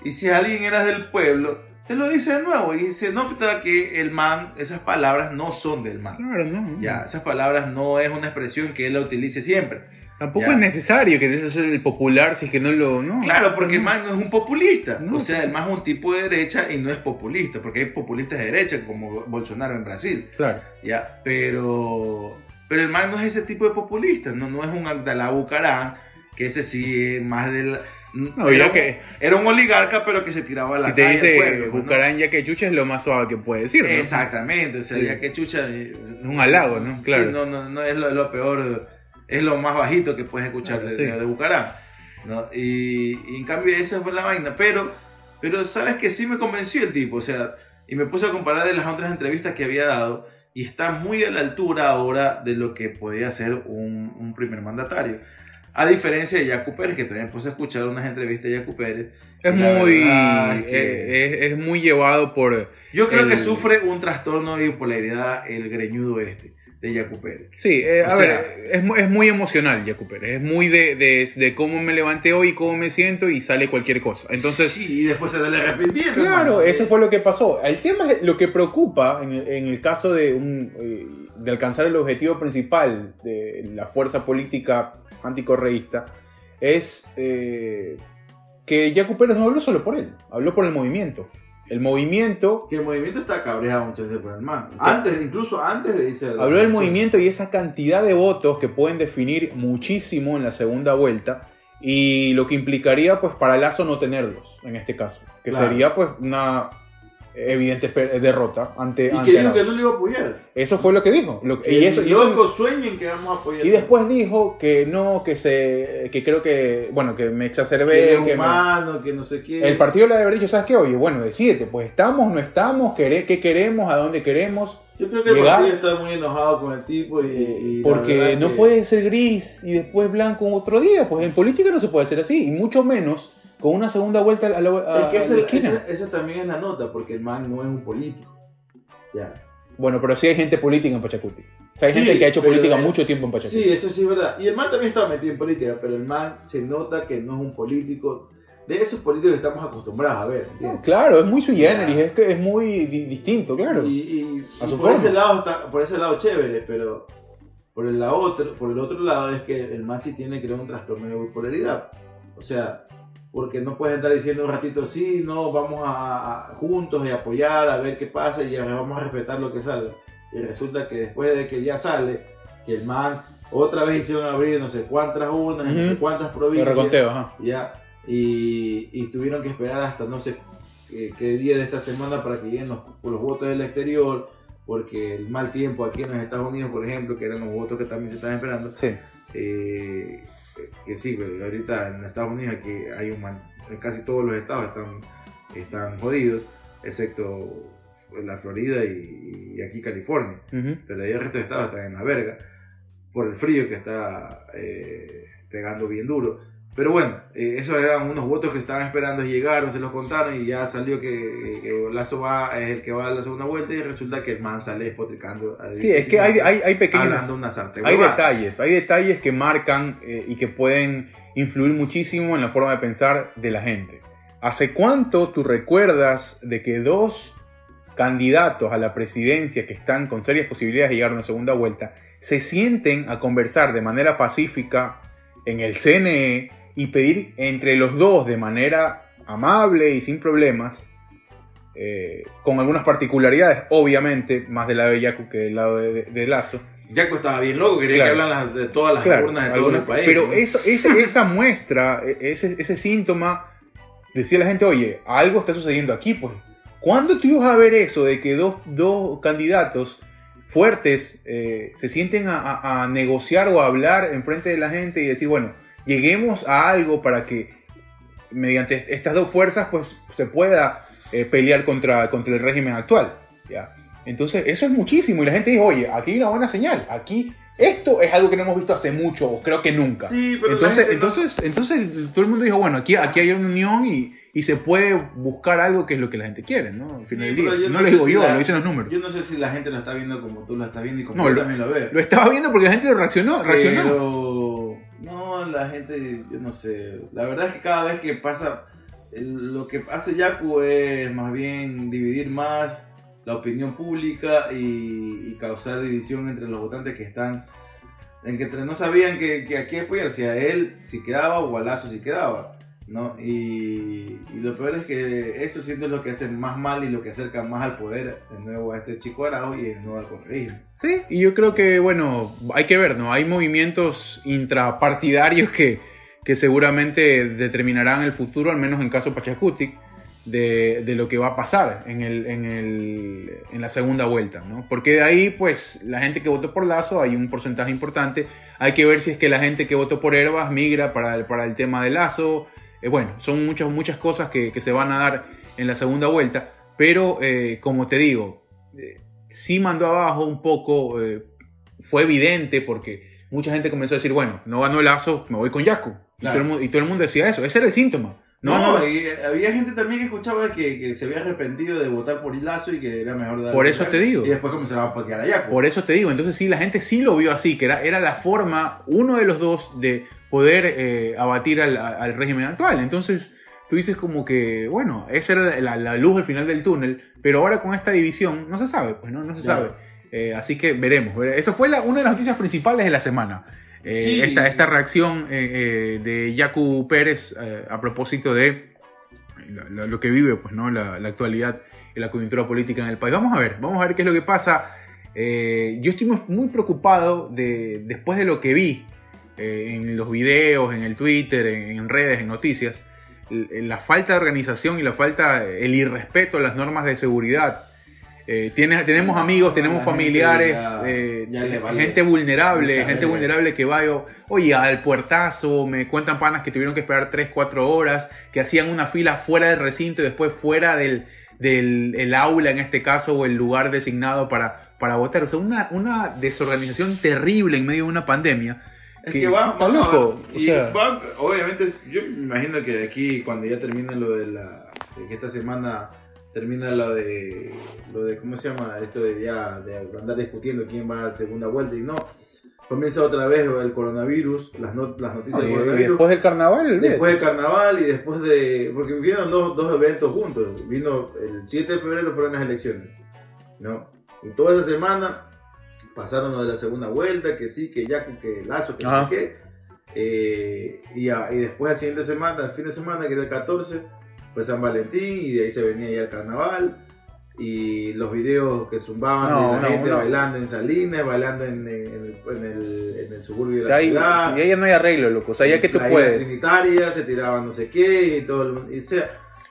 Y si alguien era del pueblo, te lo dice de nuevo, y dice, no, que el man, esas palabras no son del man. Claro, no. Ya, esas palabras no es una expresión que él la utilice siempre. Tampoco Ya. es necesario que sea el popular si es que no lo. No, Claro, porque el no. man no es un populista. No, o sea, el man es un tipo de derecha y no es populista, porque hay populistas de derecha como Bolsonaro en Brasil. Claro. Ya, pero, pero el man no es ese tipo de populista, no, no es un Abdalá Bucarán, que ese sí es más del... No, era, que era un oligarca, pero que se tiraba a la si te calle dice pueblo, pues. Bucarán ya que chucha es lo más suave que puede decir. ¿no? Exactamente, o sea, Sí. ya que chucha... eh, Un halago, ¿no? Claro. Sí, no, no, no es lo, es lo peor, es lo más bajito que puedes escuchar de, sí. de, Bucarán, ¿no? Y, y en cambio esa fue la vaina, pero, pero sabes que sí me convenció el tipo, o sea, y me puse a comparar de las otras entrevistas que había dado y está muy a la altura ahora de lo que podía ser un, un primer mandatario. A diferencia de Yacu Pérez, que también puse a escuchar unas entrevistas de Yacu Pérez. Es muy, verdad es que- eh, es, es muy llevado por... yo creo el- que sufre un trastorno de bipolaridad el greñudo este, de Yacu Pérez. Sí, eh, a sea- ver, es, mu- es muy emocional, Yacu Pérez. Es muy de, de, de cómo me levanté hoy, cómo me siento y sale cualquier cosa. Entonces, sí, y después se le arrepintiendo. Claro, hermano. eso fue lo que pasó. El tema lo que preocupa en el, en el caso de, un, eh, de alcanzar el objetivo principal de la fuerza política anticorreísta es eh, que Yacu Pérez no habló solo por él, habló por el movimiento. El movimiento Que el movimiento está cabreado muchas veces por el man. Antes, incluso antes de irse Habló del movimiento y esa cantidad de votos que pueden definir muchísimo en la segunda vuelta y lo que implicaría pues para Lazo no tenerlos en este caso, que Claro. sería pues una evidente derrota ante, Y ante que dijo que no le iba a apoyar. Eso fue lo que dijo. Lo- Que y, eso, y, eso- locos sueñen que vamos a apoyar. y después dijo que no, que se que creo que bueno, que me que exacerbé, que me- humano, que no sé qué. el partido le haber dicho, ¿sabes qué? Oye, bueno, decídete, pues estamos, no estamos, ¿Quere- qué queremos, a dónde queremos. Yo creo que el llegar- partido está muy enojado con el tipo y. y Porque no que- puede ser gris y después blanco otro día. Pues en política no se puede hacer así. Y mucho menos con una segunda vuelta a la, a- Es que a esa, la esquina. esa- esa también es la nota, porque el man no es un político. Ya. Bueno, pero sí hay gente política en Pachacuti. O sea, hay Sí, gente que ha hecho política de- mucho tiempo en Pachacuti. Sí, eso sí es verdad. Y el man también estaba metido en política, pero el man se nota que no es un político. De esos políticos que estamos acostumbrados a ver. ¿entiendes? Claro, es muy Ya. generis, es, que es muy di- distinto, claro. Y, y- A y su por forma. ese lado está, por ese lado chévere, pero por el otro, por el otro lado es que el man sí tiene creo un trastorno de bipolaridad. O sea, porque no puedes estar diciendo un ratito sí, no, vamos a, a- juntos y apoyar, a ver qué pasa y ya vamos a respetar lo que salga. Y resulta que después de que ya sale, que el man otra vez hicieron abrir no sé cuántas urnas, en no sé cuántas provincias reconteo, ajá. ya y, y tuvieron que esperar hasta no sé qué, qué día de esta semana para que lleguen los, los votos del exterior porque el mal tiempo aquí en los Estados Unidos por ejemplo que eran los votos que también se estaban esperando Sí. eh, que sí pero ahorita en Estados Unidos aquí hay un casi todos los estados están están jodidos excepto la Florida y, y aquí California pero ahí el resto de estados están en la verga por el frío que está eh, pegando bien duro. Pero bueno, eh, esos eran unos votos que estaban esperando llegaron, se los contaron y ya salió que, que Lazo va, es el que va a la segunda vuelta y resulta que el man sale despotricando. Sí, es que hay, hay, hay pequeños... Hablando una sartén. Hay detalles, hay detalles que marcan eh, y que pueden influir muchísimo en la forma de pensar de la gente. ¿Hace cuánto tú recuerdas de que dos candidatos a la presidencia que están con serias posibilidades de llegar a una segunda vuelta se sienten a conversar de manera pacífica en el CNE y pedir entre los dos de manera amable y sin problemas, eh, con algunas particularidades, obviamente, más del lado de Yacu que del lado de, de- de Lazo, Jaco estaba bien loco, quería Claro. que hablan las- de todas las Claro, urnas de todo el país. Pero ¿no? eso, ese- esa muestra, e- ese, ese síntoma, decía la gente, oye, algo está sucediendo aquí, pues. ¿Cuándo tú ibas a ver eso de que dos, dos candidatos fuertes eh, se sienten a, a- a negociar o a hablar en frente de la gente y decir, bueno, lleguemos a algo para que mediante estas dos fuerzas pues se pueda eh, pelear contra, contra el régimen actual? ¿ya? Entonces, eso es muchísimo. Y la gente dijo, oye, aquí hay una buena señal. Aquí, esto es algo que no hemos visto hace mucho, o creo que nunca. Sí, pero la Entonces, no- entonces, entonces todo el mundo dijo, bueno, aquí, aquí hay una unión y, y se puede buscar algo que es lo que la gente quiere, ¿no? Al Sí, del día. No, no lo digo si yo, la- lo dicen los números. Yo no sé si la gente lo está viendo como tú lo estás viendo y como No, yo lo- también lo veo. Lo estaba viendo porque la gente reaccionó, reaccionó. Pero la gente, yo no sé. La verdad es que cada vez que pasa, lo que hace Yaku es más bien dividir más la opinión pública y, causar división entre los votantes que están, en que no sabían que, que a apoyar, si a él si quedaba o a Lazo si quedaba. ¿No? Y, lo peor es que eso siento es lo que hace más mal y lo que acerca más al poder de nuevo a este chico Araujo y de nuevo al correísmo. Sí, y yo creo que, bueno, hay que ver, ¿no? Hay movimientos intrapartidarios que, que seguramente determinarán el futuro, al menos en caso Pachacutic, de, de lo que va a pasar en, el, en, el, en la segunda vuelta, ¿no? Porque de ahí, pues, la gente que votó por Lazo, hay un porcentaje importante. Hay que ver si es que la gente que votó por Herbas migra para el, para el tema de Lazo. Eh, bueno, son muchas, muchas cosas que, que se van a dar en la segunda vuelta. Pero, eh, como te digo, eh, sí mandó abajo un poco, eh, fue evidente porque mucha gente comenzó a decir, bueno, no ganó Lazo, me voy con Yaku. Y, todo el, mu- y todo el mundo decía eso, ese era el síntoma. No, No, no, y había gente también que escuchaba que, que se había arrepentido de votar por Lazo y que era mejor dar Por eso te digo. Y después comenzaba a patear a Yaco. Por eso te digo, entonces sí, la gente sí lo vio así, que era, era la forma, uno de los dos, de poder eh, abatir al, al régimen actual. Entonces tú dices como que, bueno, esa era la, la luz al final del túnel, pero ahora con esta división no se sabe, pues no, no se sabe. Eh, así que veremos. Eso fue la- una de las noticias principales de la semana. Eh, Sí. esta, esta reacción eh, de Yacu Pérez a propósito de lo que vive pues, ¿no? la, la actualidad y la coyuntura política en el país. Vamos a ver, vamos a ver qué es lo que pasa. Yo estoy muy- muy preocupado de, después de lo que vi eh, en los videos, en el Twitter, en, en redes, en noticias, l- la falta de organización y la falta, el irrespeto a las normas de seguridad. Eh, tiene- tenemos amigos, tenemos familiares, ya- eh, ya le vale gente vulnerable, gente veces. vulnerable que va, yo, oye, al puertazo, me cuentan panas que tuvieron que esperar 3, 4 horas, que hacían una fila fuera del recinto y después fuera del, del el aula, en este caso, o el lugar designado para, para votar. O sea, una, una desorganización terrible en medio de una pandemia. Es que que va, está va- loco, o y sea. va- obviamente, yo me imagino que de aquí, cuando ya termine lo de la. de que esta semana termina lo de. lo de ¿Cómo se llama? Esto de ya. de andar discutiendo quién va a segunda vuelta y no. Comienza otra vez el coronavirus, las, no- las noticias Y, del y coronavirus. después del carnaval. Después del carnaval y después de. Porque vinieron dos, dos eventos juntos. Vino el 7 de febrero fueron las elecciones. ¿No? Y toda esa semana pasaron lo de la segunda vuelta, que sí, que ya, que Lazo, que Ajá. no sé qué. Eh, y, a- y después, al siguiente semana, el fin de semana, que era el 14, fue San Valentín y de ahí se venía ya el carnaval. Y los videos que zumbaban No, de la no, gente no. bailando en Salinas, bailando en, en el, en, el, en el suburbio de Ya la ahí, ciudad ya, ya no hay arreglo, loco. O sea, ya que tú puedes. Trinitaria, se tiraban no sé qué y todo el. Y, o sea,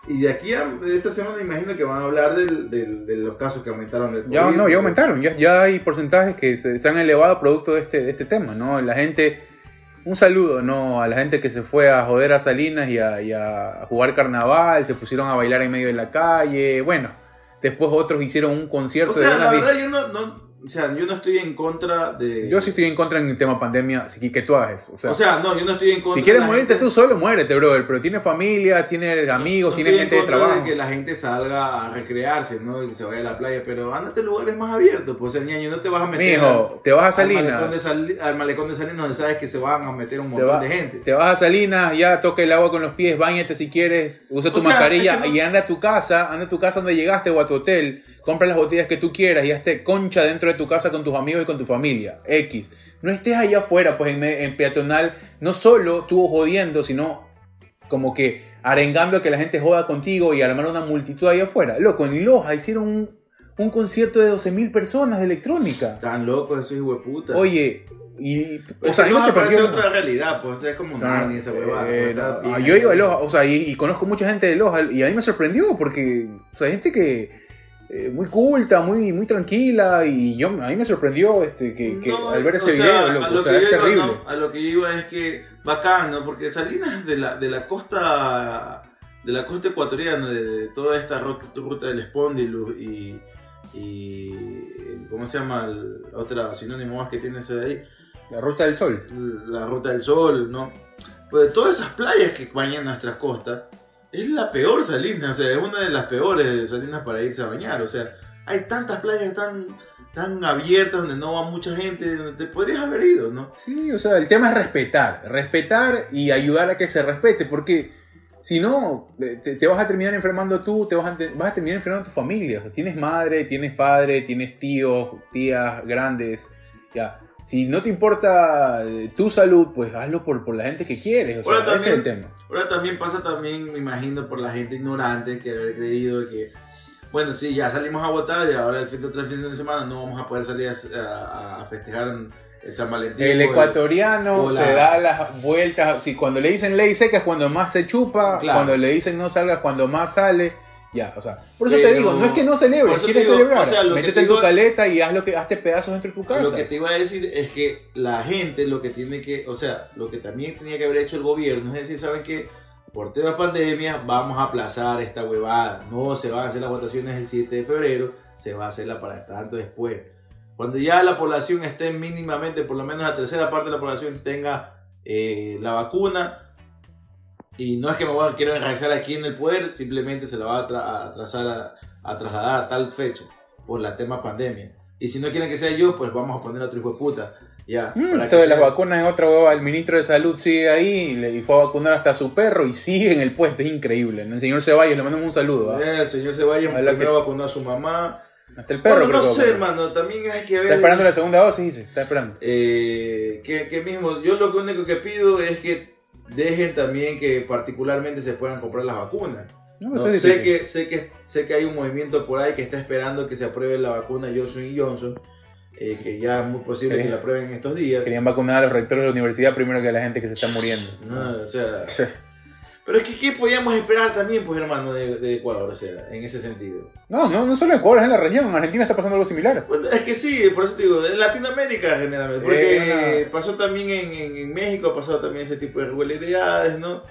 y de aquí a esta semana imagino que van a hablar del, del- de los casos que aumentaron del Ya, no, ya aumentaron, ya, ya hay porcentajes que se, se han elevado producto de este, de este tema, ¿no? La gente, un saludo, ¿no? A la gente que se fue a joder a Salinas y a, y a jugar carnaval, se pusieron a bailar en medio de la calle, bueno, después otros hicieron un concierto O sea, de la verdad yo no, no, o sea, yo no estoy en contra de... Yo sí estoy en contra en el tema pandemia, así que, que tú hagas eso. O sea, O sea, no, yo no estoy en contra si quieres morirte gente- tú solo, muérete, brother, pero tienes familia, tienes amigos, no tienes estoy gente en de trabajo. que la gente salga a recrearse, ¿no? Y se vaya a la playa, pero ándate a lugares más abiertos, pues, el ñaño, no te vas a meter... Mijo, te vas a al malecón, de Salinas. Sali- al malecón de Salinas donde sabes que se van a meter un montón va- de gente. te vas a Salinas, ya toca el agua con los pies, bañate si quieres, usa tu O sea, mascarilla es que no- y anda a tu casa, anda a tu casa donde llegaste o a tu hotel, compra las botellas que tú quieras y hazte concha dentro de tu casa con tus amigos y con tu familia. X. No estés allá afuera, pues en, peatonal, no solo tú jodiendo, sino como que arengando a que la gente joda contigo y armar una multitud allá afuera. Loco, en Loja hicieron un, un concierto de 12.000 personas de electrónica. Están locos esos de puta. Oye, Y, o Pues sea, a mí me no aparece sorprendió. otra realidad, pues, o sea, es como Narnia esa huevada. Eh, pues, no, ah, bien. yo ido a Loja, o sea, y, y conozco mucha gente de Loja, y a mí me sorprendió porque, o sea, hay gente que eh, muy culta, muy, muy tranquila, y yo a mí me sorprendió este, que, que No, al ver o ese sea, video, loco, a o lo sea, que es iba, terrible. no, a lo que yo iba es que bacán, ¿no? Porque Salinas de la, de la costa de la costa ecuatoriana, de, de toda esta ruta, del Spondylus y, y ¿cómo se llama? El- la otra sinónimo más que tiene ese de ahí, La Ruta del Sol. la Ruta del Sol, ¿no? Pues de todas esas playas que bañan nuestras costas, es la peor Salinas, o sea, es una de las peores Salinas para irse a bañar, o sea, hay tantas playas tan, abiertas donde no va mucha gente, donde te podrías haber ido, ¿no? Sí, o sea, el tema es respetar, respetar y ayudar a que se respete, porque si no, eh, te, vas a terminar enfermando tú, te vas a, vas a terminar enfermando a tu familia. Tienes madre, tienes padre, tienes tíos, tías grandes, ya. Si no te importa eh, tu salud, pues hazlo por, por la gente que quieres. O sea, Ahora ese es el también- tema. Ahora también pasa también, me imagino, por la gente ignorante que haber creído que, bueno, sí, ya salimos a votar y ahora el fin de tres fines de semana no vamos a poder salir a, a- a festejar el San Valentín. El ecuatoriano o la- se da las vueltas. Si cuando le dicen ley seca es cuando más se chupa, Claro. cuando le dicen no salgas cuando más sale. Ya, o sea, por eso te digo, no es que no celebres, quieres digo, celebrar. o sea, Métete te en tu caleta y haz lo que hazte pedazos dentro de tu casa. Lo que te iba a decir es que la gente lo que tiene que, o sea, lo que también tenía que haber hecho el gobierno es decir, ¿saben qué? Por tema pandemia vamos a aplazar esta huevada. No se van a hacer las votaciones el 7 de febrero, se va a hacerla para tanto después. Cuando ya la población esté mínimamente, por lo menos la tercera parte de la población tenga eh, la vacuna, y no es que me voy a, quiero enraizar aquí en el poder, simplemente se la va a, tra- a trazar a, a trasladar a tal fecha por la tema pandemia. Y si no quieren que sea yo, pues vamos a poner a otro hijo de puta. Ya. Mm, para eso que de las sea- vacunas es otra hueva. El ministro de Salud sigue ahí y, le, y fue a vacunar hasta a su perro y sigue en el puesto. Es increíble. El señor Ceballos le mandamos un saludo. ¿ah? Eh, El señor Ceballos primero que- vacunó a su mamá. Hasta el perro. bueno, no sé, hermano. También hay que ver. Está esperando la segunda dosis, dice. Está esperando. eh, que, que mismo, yo lo único que pido es que dejen también que particularmente se puedan comprar las vacunas. No, No, sé, que, sé, que, sé que hay un movimiento por ahí que está esperando que se apruebe la vacuna Johnson Johnson, eh, que ya es muy posible que la aprueben en estos días. Querían vacunar a los rectores de la universidad primero que a la gente que se está muriendo. No, o sea. Pero es que ¿qué podíamos esperar también, pues hermano, de, de Ecuador? O sea, en ese sentido. No, no, no solo en Ecuador, es en la región. En Argentina está pasando algo similar. Bueno, es que sí, por eso te digo, en Latinoamérica generalmente, porque Eh, pasó también en, en- en México, ha pasado también ese tipo de irregularidades, ¿no?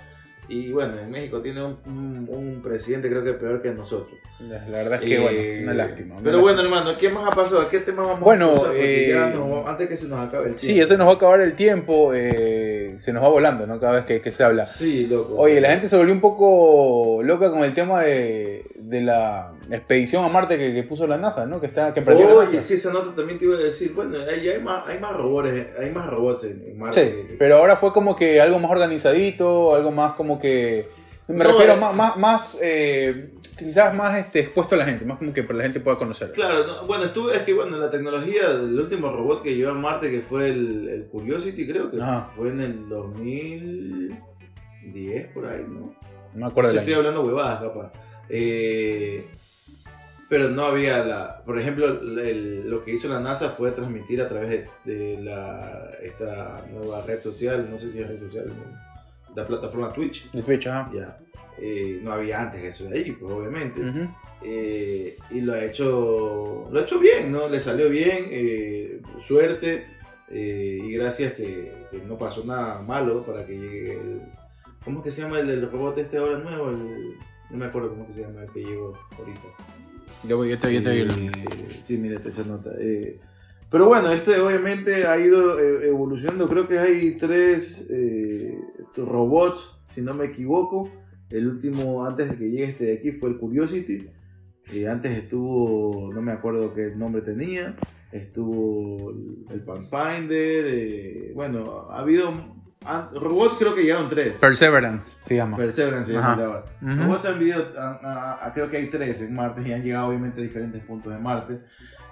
Y bueno, en México tiene un, un- un presidente creo que peor que nosotros. La la verdad es que, Eh, bueno, una lástima. una Pero lástima. bueno, hermano, ¿qué más ha pasado? ¿Qué temas vamos Bueno, a pasar? Eh, nos antes que se nos acabe el tiempo. Sí, se nos va a acabar el tiempo. eh, se nos va volando, ¿no? Cada vez que, que se habla. Sí, loco. Oye, la gente se volvió un poco loca con el tema de, de la expedición a Marte que, que puso la NASA, ¿no? Que, está, que Oye, NASA. sí, esa nota también te iba a decir. Bueno, hay, hay más, hay más robots, hay más robots en, Marte. Sí, pero ahora fue como que algo más organizadito, algo más como que... Me No, refiero eh. más, más, más eh, quizás más este, expuesto a la gente, más como que para la gente pueda conocer. Claro, no, bueno, estuve, es que bueno, la tecnología del último robot que llevó a Marte, que fue el, el Curiosity, creo que Ajá. fue en el 2010, por ahí, ¿no? No me acuerdo del estoy año. hablando huevadas, capaz. Eh, pero no había la. Por ejemplo, el- lo que hizo la NASA fue transmitir a través de, de la, esta nueva red social, no sé si es red social, ¿no? la plataforma Twitch. De Twitch, ajá. Ya. Eh, no había antes eso de ahí, pues obviamente. Eh, y lo ha hecho lo ha hecho bien, ¿no? Le salió bien, eh, suerte y gracias que, que no pasó nada malo para que llegue el... ¿Cómo es que se llama el, el robot este ahora nuevo? El- no me acuerdo cómo se llama el que llegó ahorita. Yo, voy- yo te, yo te. Eh, sí, mírate esa nota. Eh, pero bueno, este obviamente ha ido eh, evolucionando. Creo que hay tres eh, robots, si no me equivoco. El último, antes de que llegue este de aquí, fue el Curiosity. Eh, antes estuvo, no me acuerdo qué nombre tenía. Estuvo el, el Pathfinder. bueno, ha habido robots, creo que llegaron tres. Perseverance se llama. Perseverance se llama. Robots han vivido, ah, ah, ah, creo que hay tres en Marte y han llegado obviamente a diferentes puntos de Marte.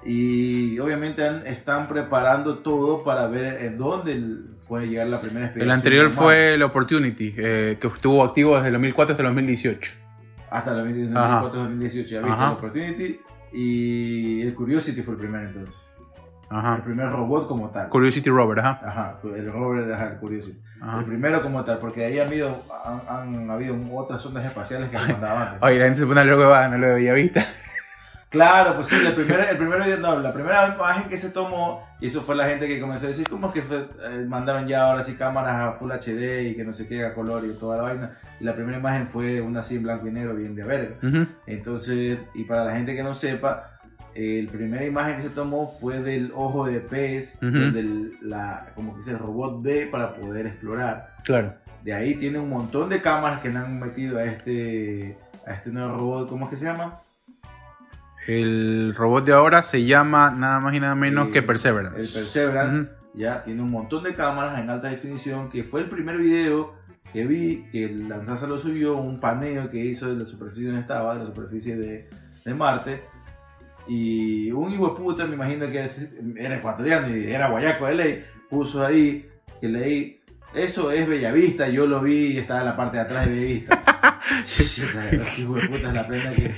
Y obviamente han- están preparando todo para ver en dónde el- puede llegar la primera expedición. El anterior fue el Opportunity, eh, que estuvo activo desde el 2004 hasta el 2018. Hasta el 2018, Ajá. 2018 ya viste el Opportunity y el Curiosity fue el primero entonces. El Ajá. primer robot como tal. Curiosity Rover, ajá. Ajá, el rover, ajá, el Curiosity. Ajá. El primero como tal, porque de ahí han habido, han, han habido otras sondas espaciales que han mandado antes. Oye, la gente se pone a va, no lo había visto. Claro, pues sí, el primer, el primer no, la primera imagen que se tomó, y eso fue la gente que comenzó a decir, ¿cómo es que fue? Eh, mandaron ya ahora sí cámaras a Full HD y que no sé qué, a color y toda la vaina? Y la primera imagen fue una así en blanco y negro, bien de verga. Ujú. Entonces, y para la gente que no sepa, eh, la primera imagen que se tomó fue del ojo de pez, Ujú. donde el, la, como que dice, el robot ve para poder explorar. Claro. De ahí tiene un montón de cámaras que le han metido a este, a este nuevo robot, ¿cómo es que se llama? El robot de ahora se llama nada más y nada menos Eh, que Perseverance. El Perseverance. Ujú. Ya tiene un montón de cámaras en alta definición, que fue el primer video que vi, que la NASA lo subió, un paneo que hizo de la superficie donde estaba, de la superficie de, de Marte. Y un hijo de puta, me imagino que era, ecuatoriano y era guayaco de ley, puso ahí, que leí, eso es Bellavista, yo lo vi y estaba en la parte de atrás de Bellavista. Hijo de puta es la pena que,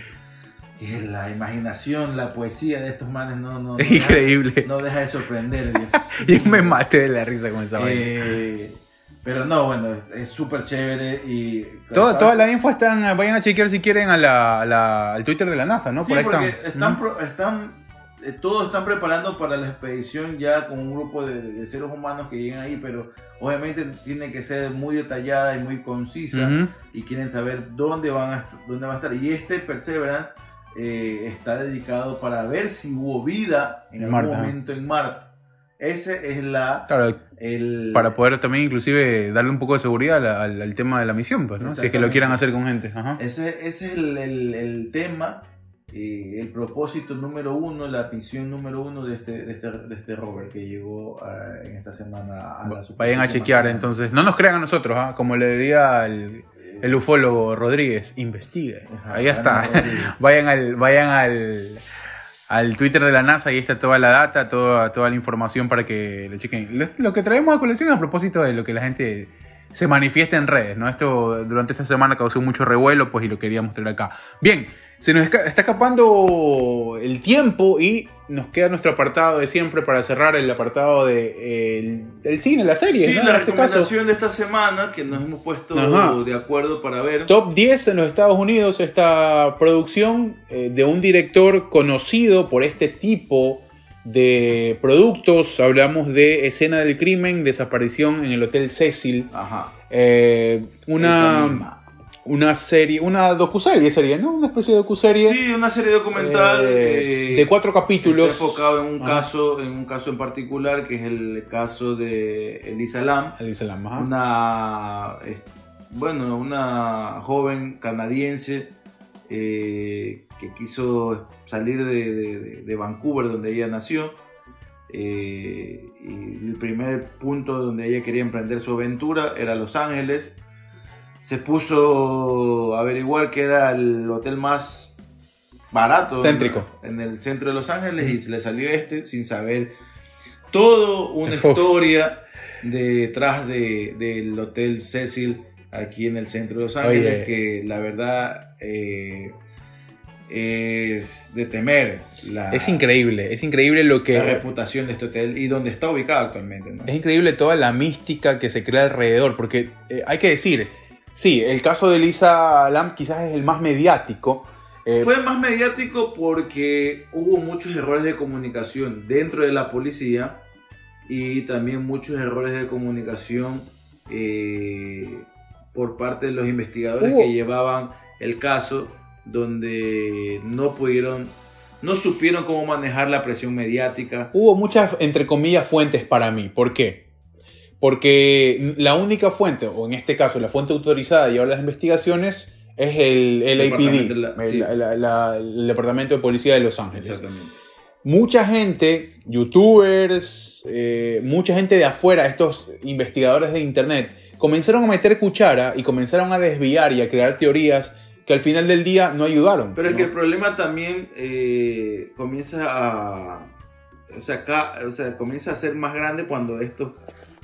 que la imaginación, la poesía de estos manes no, no, no Es deja- increíble. no deja de sorprender. Yo me maté de la risa con esa vaina. Pero no, bueno, es súper chévere y... Todo- toda la info están, vayan a chequear si quieren a la, a la- al Twitter de la NASA, ¿no? Sí, Por ahí porque están. están, pro- están eh, todos están preparando para la expedición ya con un grupo de, de seres humanos que lleguen ahí, pero obviamente tiene que ser muy detallada y muy concisa y quieren saber dónde van a, dónde va a estar. Y este Perseverance eh, está dedicado para ver si hubo vida en En algún Marte, momento en Marte. Ese es la Claro, el para poder también inclusive darle un poco de seguridad al, al- al tema de la misión, pues, ¿no? Si es que lo quieran hacer con gente. Ajá. Ese, ese es el, el- el tema, eh, el propósito número uno, la misión número uno de este, de este, de este rover que llegó ah, en esta semana a la Vayan a chequear entonces. No nos crean a nosotros, ¿ah? como le diría el, Eh, el ufólogo Rodríguez, investigue. ajá, Ahí está. Vayan al, vayan al, al Twitter de la NASA, ahí está toda la data, toda, toda la información para que lo chequen. Lo, que traemos a colección a propósito de lo que la gente se manifiesta en redes, ¿no? Esto durante esta semana causó mucho revuelo, pues y lo quería mostrar acá. Bien, se nos está escapando el tiempo y nos queda nuestro apartado de siempre para cerrar el apartado de, el, cine, la serie, Sí, ¿no? la en este caso. recomendación de esta semana que nos hemos puesto Ajá. de acuerdo para ver. Top 10 en los Estados Unidos, esta producción eh, de un director conocido por este tipo de productos. Hablamos de Escena del Crimen, Desaparición en el Hotel Cecil. Ajá. eh, una. Una serie, una docuserie sería, ¿no? Una especie de docuserie. Sí, una serie documental eh, eh, de cuatro capítulos. enfocado en un Ajá. caso, en un caso en particular que es el caso de Elisa Lam. Alice Lam, ajá. una bueno una joven canadiense eh, que quiso salir de, de- de- de Vancouver donde ella nació eh, y el primer punto donde ella quería emprender su aventura era Los Ángeles se puso a averiguar que era el hotel más barato Céntrico. en el centro de Los Ángeles y se le salió este sin saber todo una Uf. historia detrás de, del Hotel Cecil aquí en el centro de Los Ángeles Oye. que la verdad eh, es de temer la, Es increíble, es increíble lo que... la reputación de este hotel y donde está ubicado actualmente. ¿no? Es increíble toda la mística que se crea alrededor, porque eh, hay que decir, sí, el caso de Lisa Lam quizás es el más mediático. eh, Fue más mediático porque hubo muchos errores de comunicación dentro de la policía y también muchos errores de comunicación eh, por parte de los investigadores Hubo- que llevaban el caso donde no pudieron, no supieron cómo manejar la presión mediática. hubo muchas, entre comillas, fuentes para mí. ¿Por qué? Porque la única fuente, o en este caso la fuente autorizada a llevar las investigaciones, es el de LAPD, la- el, sí. Departamento de Policía de Los Ángeles. Exactamente. mucha gente, youtubers, eh, mucha gente de afuera, estos investigadores de internet, comenzaron a meter cuchara y comenzaron a desviar y a crear teorías que al final del día no ayudaron. Pero es que el problema también eh, comienza a. O sea, acá, o sea, comienza a ser más grande cuando estos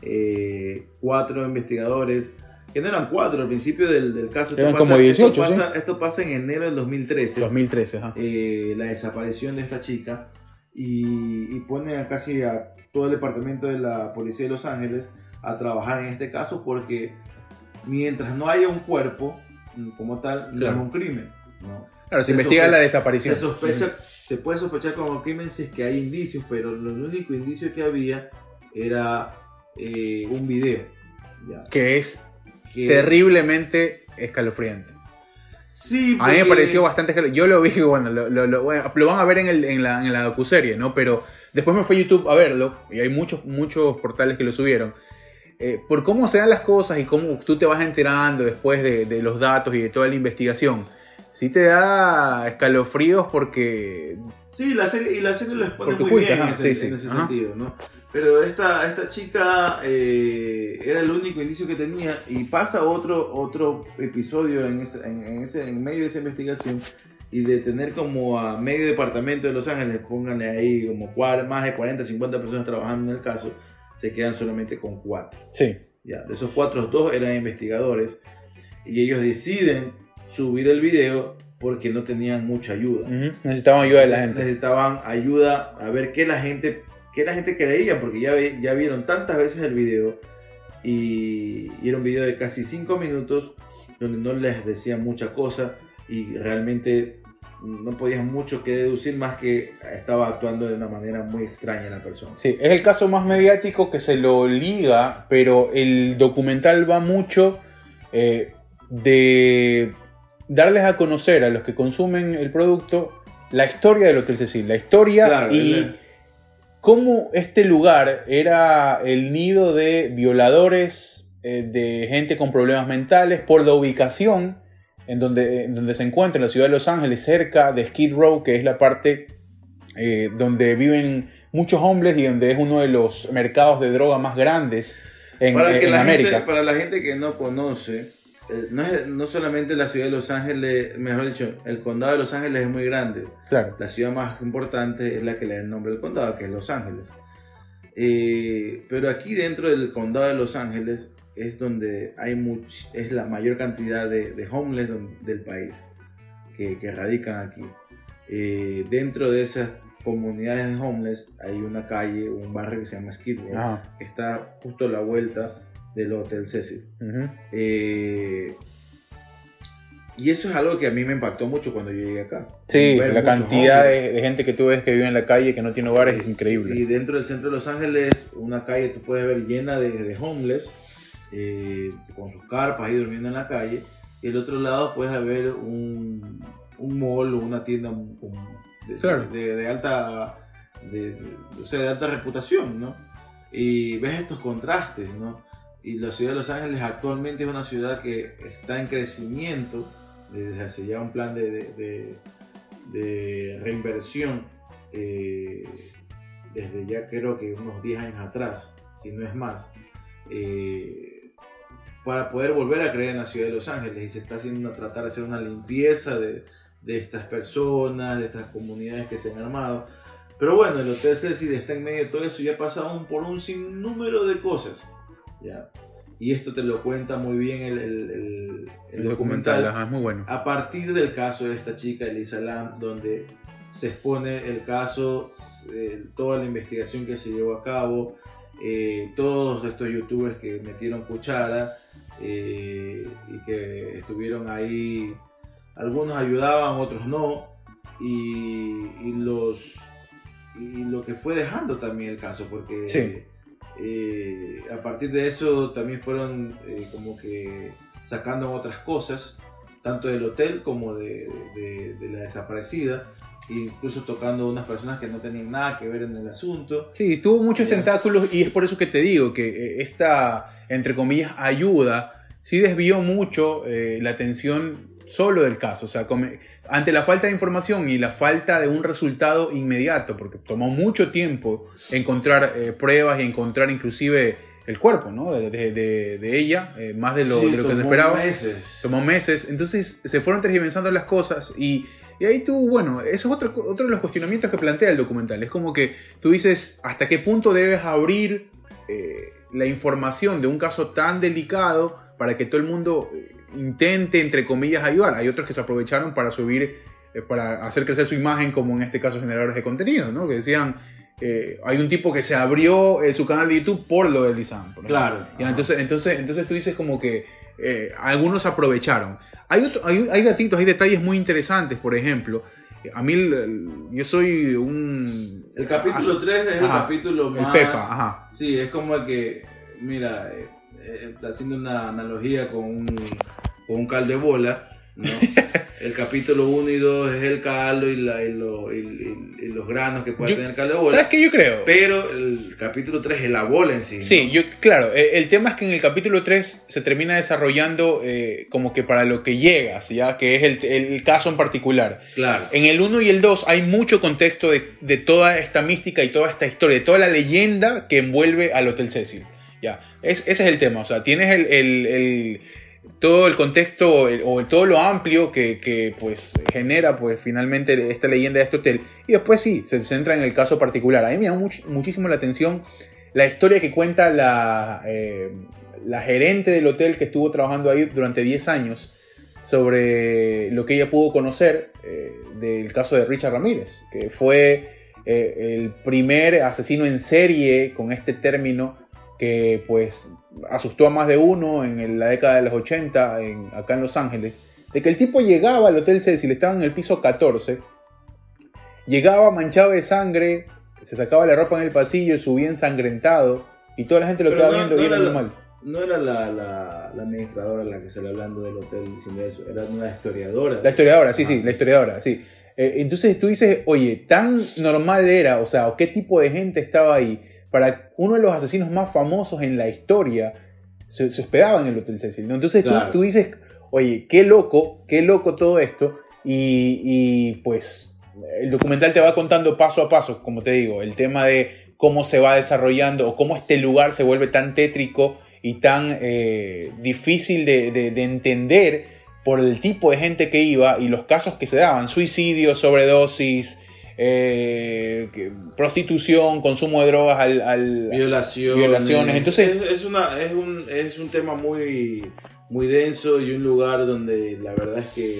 eh, cuatro investigadores, que no eran cuatro al principio del, del caso, Eran como 18, esto pasa, esto pasa en enero del 2013, 2013, ajá. eh, la desaparición de esta chica. y, y pone a casi a todo el departamento de la policía de Los Ángeles a trabajar en este caso porque mientras no haya un cuerpo mm, como tal, no es un crimen. ¿no? Claro, se, Se investiga la desaparición. Se sospecha, se puede sospechar como crimen si es que hay indicios, pero lo único indicio que había era eh, un video. ya, Que es que- terriblemente escalofriante. Sí, A mí me pareció bastante escalofriante. Yo lo vi, bueno, lo, lo- lo- bueno, lo van a ver en, el- en la, en la docuserie, ¿no? Pero después me fui a YouTube a verlo, y hay muchos, muchos portales que lo subieron. Eh, por cómo se dan las cosas y cómo tú te vas enterando después de, de los datos y de toda la investigación. Sí te da escalofríos porque... Sí, la serie, y la serie lo expone muy oculta, bien en ese, sí, sí, en ese ajá. sentido, ¿no? Pero esta, esta chica eh, era el único indicio que tenía y pasa otro, otro episodio en, ese, en, en ese, en medio de esa investigación y de tener como a medio departamento de Los Ángeles, pónganle ahí como cuar- más de 40, 50 personas trabajando en el caso, se quedan solamente con cuatro. Sí. Ya, de esos cuatro, dos eran investigadores y ellos deciden subir el video porque no tenían mucha ayuda. Ujú, Necesitaban ayuda de la gente. Necesitaban ayuda a ver qué la gente, qué la gente creía, porque ya, ya vieron tantas veces el video y, y era un video de casi 5 minutos donde no les decía mucha cosa y realmente no podías mucho que deducir más que estaba actuando de una manera muy extraña la persona. Sí, es el caso más mediático que se lo liga, pero el documental va mucho eh, de darles a conocer a los que consumen el producto la historia del Hotel Cecil, la historia Claro, y cómo este lugar era el nido de violadores, eh, de gente con problemas mentales, por la ubicación en donde, en donde se encuentra en la ciudad de Los Ángeles, cerca de Skid Row, que es la parte eh, donde viven muchos hombres y donde es uno de los mercados de droga más grandes en, para, eh, que en la América. Gente, para la gente que no conoce, no, es, no solamente la ciudad de Los Ángeles, mejor dicho, el condado de Los Ángeles es muy grande. Claro. La ciudad más importante es la que le da el nombre del condado, que es Los Ángeles. Eh, pero aquí dentro del condado de Los Ángeles es donde hay much, es la mayor cantidad de, de homeless del país que, que radican aquí. Eh, dentro de esas comunidades de homeless hay una calle, un barrio que se llama Skid Row, que está justo a la vuelta del Hotel Cecil. Ujú. Eh, y eso es algo que a mí me impactó mucho cuando yo llegué acá. Sí, Ver la cantidad de, de gente que tú ves que vive en la calle, que no tiene hogares, es Y increíble. dentro del centro de Los Ángeles, una calle tú puedes ver llena de, de homeless, eh, con sus carpas ahí durmiendo en la calle. Y el otro lado puedes ver un, un mall o una tienda un- de, Claro. de- alta o sea, de alta reputación, ¿no? Y ves estos contrastes, ¿no? Y la ciudad de Los Ángeles actualmente es una ciudad que está en crecimiento desde hace ya un plan de, de- de- de reinversión eh, desde ya creo que unos 10 años atrás, si no es más, eh, para poder volver a creer en la ciudad de Los Ángeles y se está haciendo tratar de hacer una limpieza de, de estas personas, de estas comunidades que se han armado. Pero bueno, el Hotel Cecil está en medio de todo eso y ha pasado un- por un sinnúmero de cosas. ¿Ya? Y esto te lo cuenta muy bien el, el- el- el El documental, ajá, es muy bueno. a partir del caso de esta chica, Elisa Lam, donde se expone el caso, eh, toda la investigación que se llevó a cabo, eh, todos estos youtubers que metieron cuchara eh, y que estuvieron ahí, algunos ayudaban, otros no, y, y los y lo que fue dejando también el caso, porque Sí. Eh, a partir de eso también fueron eh, como que sacando otras cosas, tanto del hotel como de, de- de la desaparecida, incluso tocando unas personas que no tenían nada que ver en el asunto. Sí, tuvo muchos Ya. tentáculos y es por eso que te digo que eh, esta, entre comillas, ayuda sí desvió mucho eh, la atención solo del caso. O sea, come- ante la falta de información y la falta de un resultado inmediato, porque tomó mucho tiempo encontrar eh, pruebas y encontrar inclusive el cuerpo ¿no? de, de- de- ella, eh, más de lo, Sí, de lo que se tomó esperaba. meses. Tomó meses, entonces se fueron tergiversando las cosas y, y ahí tú, bueno, eso es otro, otro de los cuestionamientos que plantea el documental. Es como que tú dices hasta qué punto debes abrir eh, la información de un caso tan delicado para que todo el mundo intente, entre comillas, ayudar. Hay otros que se aprovecharon para subir eh, para hacer crecer su imagen, como en este caso generadores de contenido, ¿no? Que decían, eh, hay un tipo que se abrió eh, su canal de YouTube por lo de Lisan. por ejemplo. Claro. Ya, entonces, entonces, entonces tú dices como que eh, algunos aprovecharon. Hay, otro- hay, hay datitos, hay detalles muy interesantes, por ejemplo. A mí, el- el- yo soy un... El capítulo 3 es el capítulo El más. Pepa, ajá. Sí, es como el que, mira, eh, haciendo una analogía con un, con un caldo de bola, ¿no? el capítulo 1 y 2 es el caldo y, la, y, lo- y- y- los granos que puede Yo- tener el caldo de bola. ¿Sabes qué yo creo? Pero el capítulo 3 es la bola en sí. ¿no? Sí, yo, claro, eh, el tema es que en el capítulo 3 se termina desarrollando eh, como que para lo que llegas, ya que es el, el caso en particular. Claro. En el 1 y el 2 hay mucho contexto de, de toda esta mística y toda esta historia, de toda la leyenda que envuelve al Hotel Cecil. Ya, es, ese es el tema, o sea, tienes el, el- todo el contexto o todo lo amplio que, que, pues genera pues finalmente esta leyenda de este hotel y después sí, se centra en el caso particular. A mí me llama much- muchísimo la atención la historia que cuenta la, eh, la gerente del hotel que estuvo trabajando ahí durante 10 años sobre lo que ella pudo conocer eh, del caso de Richard Ramírez, que fue eh, el primer asesino en serie con este término que pues asustó a más de uno en la década de los 80 en- acá en Los Ángeles, de que el tipo llegaba al Hotel Cecil, estaba en el piso 14, llegaba manchado de sangre, se sacaba la ropa en el pasillo, subía ensangrentado y toda la gente lo Pero quedaba no- viendo no y era normal. No era la, la, la administradora la que sale hablando del hotel diciendo eso, era una historiadora. La historiadora, sí, Ah, sí, la historiadora, sí. Eh, entonces tú dices, oye, tan normal era, o sea, qué tipo de gente estaba ahí, para uno de los asesinos más famosos en la historia se, se hospedaba en el Hotel Cecil. ¿no? Entonces tú- Claro. tú, dices, oye, qué loco, qué loco todo esto, y, y, pues el documental te va contando paso a paso, como te digo, el tema de cómo se va desarrollando o cómo este lugar se vuelve tan tétrico y tan eh, difícil de, de- de entender por el tipo de gente que iba y los casos que se daban, suicidios, sobredosis, eh, prostitución, consumo de drogas al... al- violaciones. Violaciones, entonces- es, es una, es, un, es un tema muy, muy denso y un lugar donde la verdad es que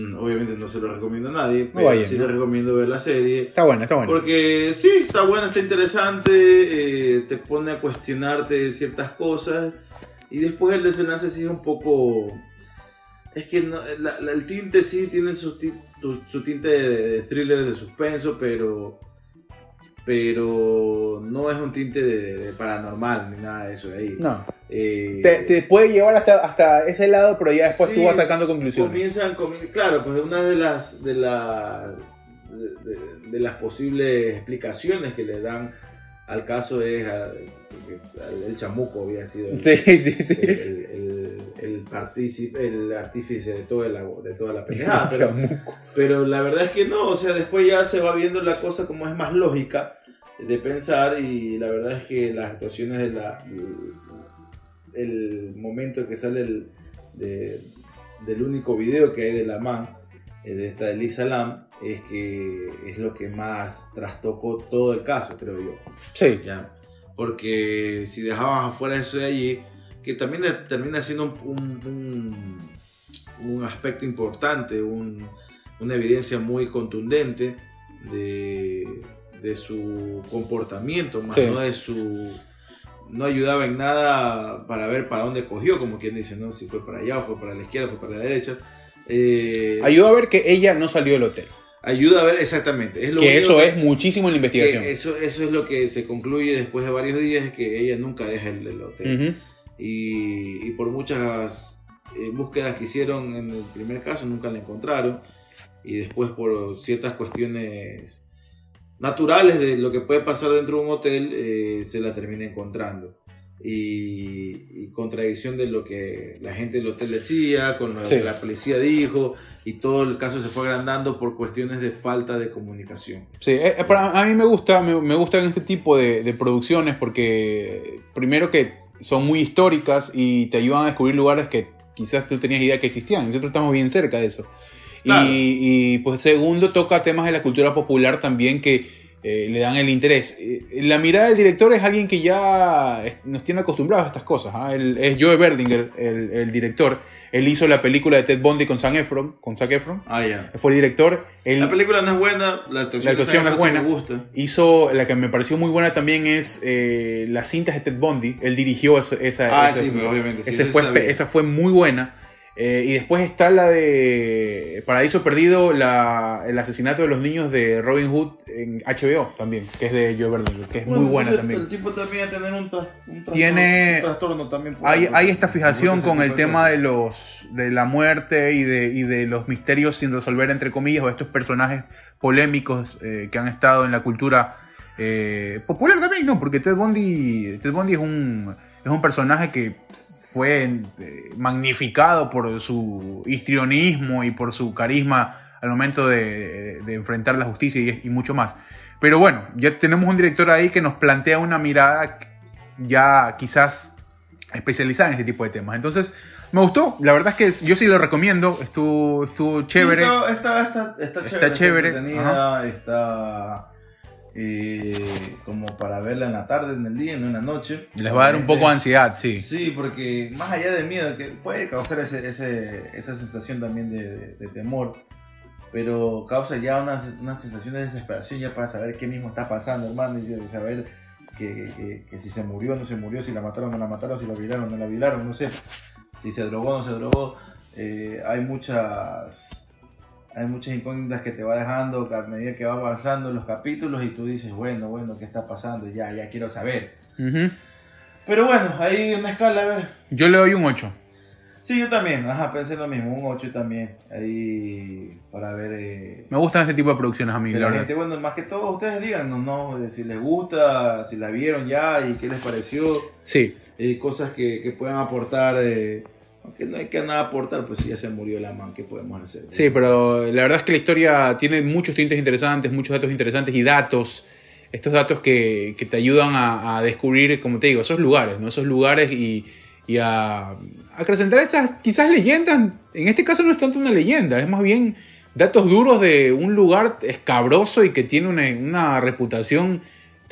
mm, obviamente no se lo recomiendo a nadie, pero sí ¿no? les recomiendo ver la serie. Está bueno, está bueno. Porque sí, está buena, está interesante, eh, te pone a cuestionarte ciertas cosas y después el desenlace sí es un poco... Es que no- la- la- el tinte sí tiene su, ti- tu- su tinte de, thriller, de suspenso, pero pero no es un tinte de, de paranormal ni nada de eso de ahí. No, Eh, te, te puede llevar hasta, hasta ese lado, pero ya después Sí, tú vas sacando conclusiones. comienzan comi- claro pues una de las de las de, las posibles explicaciones que le dan al caso es a- el chamuco había sido el, Sí, sí, sí. el, el- el- el partícipe- el artífice de toda la de toda la pendejada pero, la verdad es que no o sea después ya se va viendo la cosa como es más lógica de pensar y la verdad es que las actuaciones de la el momento que sale el, de- del único video que hay de la man eh, de esta de Lisa Lam es que es lo que más trastocó todo el caso creo yo Sí, ¿ya? porque si dejabas afuera eso de allí que también termina siendo un, un- un- un aspecto importante un- una evidencia muy contundente de, de su comportamiento más Sí. no de su no ayudaba en nada para ver para dónde cogió como quien dice no si fue para allá o fue para la izquierda fue para la derecha Eh, ayuda a ver que ella no salió del hotel. ayuda a ver exactamente es lo Que eso es muchísimo en la investigación. eso, eso es lo que se concluye después de varios días, es que ella nunca deja el, el hotel. Ujú. Y, y por muchas eh, búsquedas que hicieron en el primer caso, nunca la encontraron. Y después por ciertas cuestiones naturales de lo que puede pasar dentro de un hotel, eh, se la termina encontrando. Y, y contradicción de lo que la gente del hotel decía, con lo Sí. que la policía dijo, y todo el caso se fue agrandando por cuestiones de falta de comunicación. Sí, eh, eh, para- a mí me gusta, me, me gustan este tipo de, de producciones porque primero que son muy históricas y te ayudan a descubrir lugares que quizás tú tenías idea que existían. Nosotros estamos bien cerca de eso. Claro. Y, y, pues segundo toca temas de la cultura popular también que, eh, le dan el interés. Eh, la mirada del director es alguien que ya nos tiene acostumbrados a estas cosas. Él- es Joe Berdinger, el, el director. Él hizo la película de Ted Bundy con Zac Efron. Con Zac Efron. Ah, ya. Fue el director. Él La película no es buena, la actuación, La actuación es buena. me gusta. hizo, la que me pareció muy buena también es eh, las cintas de Ted Bundy. Él dirigió eso- esa, Ah, esa- sí, pues, obviamente. sí, eso fue, esa fue muy buena. Eh, y después está la de Paraíso Perdido, la, el asesinato de los niños de Robin Hood en HBO también, que es de Joe Berlinger, que es Bueno, muy buena entonces, también. El tipo también a tener un, tras- un trastorno, Tiene- un trastorno también. Hay, hay esta fijación con el tema de los de la muerte y de, y de los misterios sin resolver, entre comillas, o estos personajes polémicos eh, que han estado en la cultura eh, popular también, ¿no? Porque Ted Bundy, Ted Bundy es, un, es un personaje que fue eh, magnificado por su histrionismo y por su carisma al momento de, de enfrentar la justicia y, y mucho más. Pero bueno, ya tenemos un director ahí que nos plantea una mirada ya quizás especializada en este tipo de temas. Entonces, me gustó. La verdad es que yo sí lo recomiendo. Estuvo, estuvo chévere. Sí, no, está, está, está chévere. Está chévere, entretenida, está eh, como para verla en la tarde, en el día, no en la noche. Les va a dar un poco de ansiedad, sí. Sí, porque más allá de miedo, que puede causar ese, ese- esa sensación también de, de- de temor, pero causa ya una, una sensación de desesperación ya para saber qué mismo está pasando, hermano, y saber que, que- que si se murió o no se murió, si la mataron o no la mataron, si la violaron o no la violaron, no sé, si se drogó o no se drogó. Eh, hay muchas hay muchas incógnitas que te va dejando a medida que va avanzando los capítulos y tú dices, bueno, bueno, ¿qué está pasando? Ya, ya quiero saber. Pero bueno, hay una escala, a ver. Yo le doy un 8. Sí, yo también, ajá, pensé lo mismo, un 8 también, ahí para ver eh, Me gustan este tipo de producciones a mí, la gente, bueno, más que todo ustedes digan, no, no, si les gusta, si la vieron ya y qué les pareció, Sí, eh, cosas que, que puedan aportar, eh, aunque no hay que nada aportar, pues si ya se murió la man, ¿qué podemos hacer? sí, pero la verdad es que la historia tiene muchos tintes interesantes, muchos datos interesantes y datos. Estos datos que, que te ayudan a, a descubrir, como te digo, esos lugares, ¿no? Esos lugares y, y a acrecentar esas quizás leyendas. En este caso no es tanto una leyenda, es más bien datos duros de un lugar escabroso y que tiene una, una reputación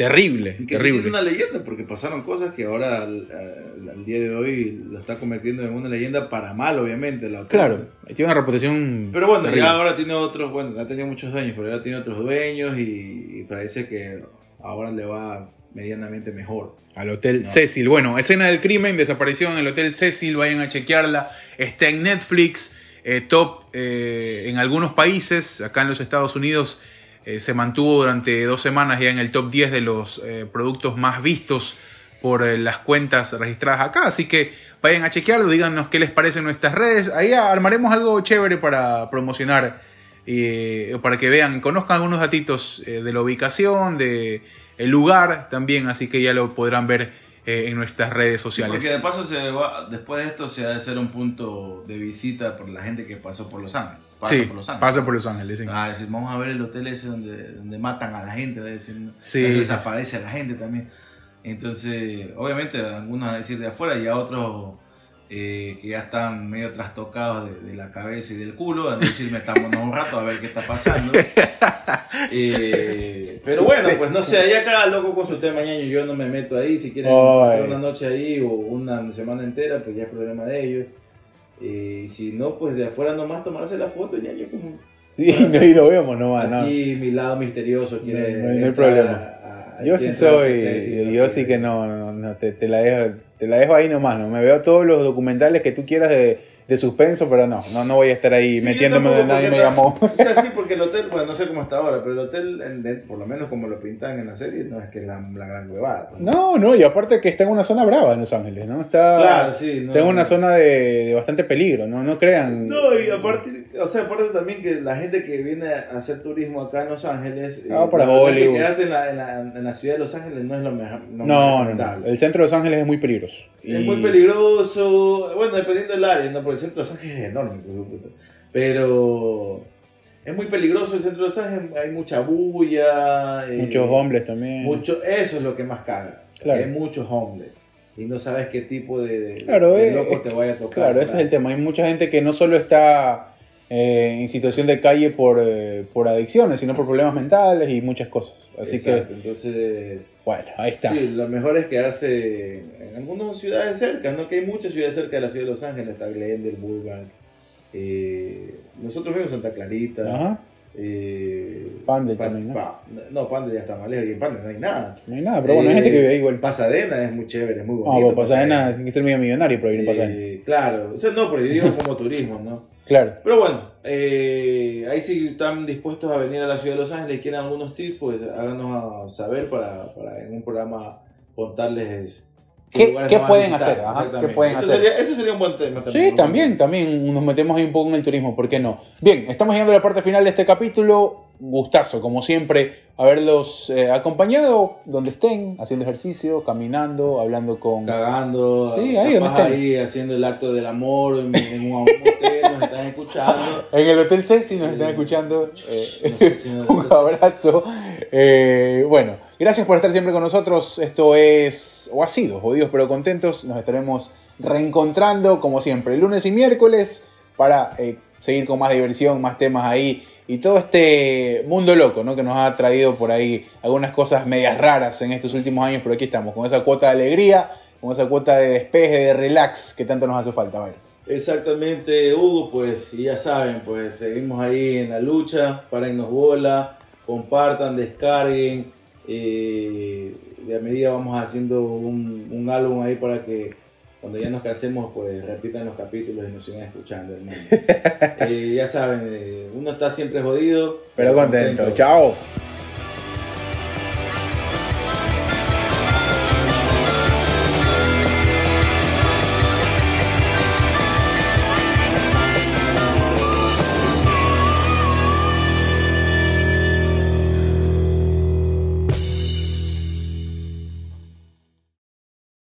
terrible. Y que sí terrible. tiene una leyenda, porque pasaron cosas que ahora al, al- al día de hoy lo está convirtiendo en una leyenda para mal, obviamente. La. Claro, tiene una reputación. Pero bueno, terrible. ya ahora tiene otros, bueno, ha tenido muchos dueños, pero ahora tiene otros dueños y, y parece que ahora le va medianamente mejor. Al Hotel No. Cecil. Bueno, escena del crimen, desaparición en el Hotel Cecil, vayan a chequearla. Está en Netflix, eh, top eh, en algunos países. Acá en los Estados Unidos eh, se mantuvo durante dos semanas ya en el top 10 de los eh, productos más vistos por eh, las cuentas registradas acá. Así que vayan a chequearlo, díganos qué les parece en nuestras redes. Ahí armaremos algo chévere para promocionar, para que vean, conozcan algunos datitos de la ubicación, de el lugar también, así que ya lo podrán ver en nuestras redes sociales. Porque de paso, se va, después de esto, se ha de ser un punto de visita por la gente que pasó por Los Ángeles. Pasa sí, por Los Ángeles. pasa por Los Ángeles, sí. Ah, decir, vamos a ver el hotel ese donde, donde matan a la gente, decir, Sí, desaparece a la gente también. Entonces, obviamente, algunos a decir de afuera y a otros eh, que ya están medio trastocados de, de la cabeza y del culo, a decir, metámonos un rato a ver qué está pasando. Eh, pero bueno, pues no sé, ahí cada loco con su tema, ñaño, yo no me meto ahí, si quieren pasar una noche ahí o una semana entera, pues ya es problema de ellos. Eh, si no, pues de afuera nomás tomarse la foto, ñaño, como Sí, no, y lo vemos nomás, ¿no? Aquí mi lado misterioso quiere. No, no hay- no problema. a- a- Yo sí soy, yo sí que no, no, no, te, te la dejo, te la dejo ahí nomás, ¿no? Me veo todos los documentales que tú quieras de, de suspenso, pero no, no, no voy a estar ahí Sí, metiéndome donde nadie me llamó. O sea, sí, porque el hotel, bueno, no sé cómo está ahora, pero el hotel, en- de- por lo menos como lo pintan en la serie, no es que es la, la gran huevada. pues. No, no, y aparte que está en una zona brava en Los Ángeles, ¿no? Está, Claro, sí. No, está en una zona de, de bastante peligro, ¿no? No crean. No, y aparte, o sea, aparte también que la gente que viene a hacer turismo acá en Los Ángeles, Ah, para Hollywood. quedarte en la, en, la, en la ciudad de Los Ángeles no es lo mejor. no, no, no. El centro de Los Ángeles es muy peligroso. Es Y- muy peligroso, bueno, dependiendo del área, ¿no? Porque el centro de Los Ángeles es enorme, pero es muy peligroso el centro de Los Ángeles, hay mucha bulla. eh, Muchos hombres también. Mucho, eso es lo que más caga, Claro. hay muchos hombres y no sabes qué tipo de, de- Claro, de eh, loco te vaya a tocar. Claro, ese es el tema. Hay mucha gente que no solo está eh, en situación de calle por, eh, por adicciones, sino por problemas mentales y muchas cosas. Así Exacto, que, entonces, bueno, ahí está. sí, lo mejor es quedarse en algunas ciudades cerca, ¿no? Que hay muchas ciudades cerca de la ciudad de Los Ángeles, está Glendale, Burbank. eh, nosotros vivimos en Santa Clarita. Ajá. Eh, Pandel Pas- también, ¿no? Pa- no, Pandel ya está más lejos y en Pandel no hay nada. No hay nada, pero bueno, hay gente que vive igual. Pasadena es muy chévere, es muy No, bonito. pues Pasadena tiene que ser medio millonario para vivir en Pasadena. Eh, claro, o sea, no, pero yo digo como turismo, ¿no? Claro. Pero bueno, eh, ahí si están dispuestos a venir a la ciudad de Los Ángeles y quieren algunos tips, pues háganos saber para, para en un programa contarles ¿Qué- qué pueden hacer? Ajá. ¿qué pueden eso hacer? Sería, eso sería un buen tema Sí, también, también nos metemos ahí un poco en el turismo, ¿por qué no? Bien, estamos llegando a la parte final de este capítulo. Gustazo, como siempre, haberlos eh, acompañado donde estén, haciendo ejercicio, caminando, hablando con... Cagando, Sí, ahí donde ahí haciendo el acto del amor en, en un hotel, nos están escuchando. En el Hotel Ceci nos están escuchando. eh, No sé si nos- un abrazo. Eh, bueno, gracias por estar siempre con nosotros. Esto es, o ha sido, jodidos pero contentos. Nos estaremos reencontrando como siempre, lunes y miércoles, para seguir con más diversión, más temas ahí. Y todo este mundo loco, ¿no? Que nos ha traído por ahí algunas cosas medias raras en estos últimos años, pero aquí estamos, con esa cuota de alegría, con esa cuota de despeje, de relax que tanto nos hace falta, ¿vale? Exactamente, Hugo, pues ya saben, pues seguimos ahí en la lucha, párennos bola, compartan, descarguen, eh, de a medida vamos haciendo un álbum ahí para que cuando ya nos cansemos, pues repitan los capítulos y nos sigan escuchando, hermano. Eh, ya saben, eh, uno está siempre jodido, Pero contento. Chao.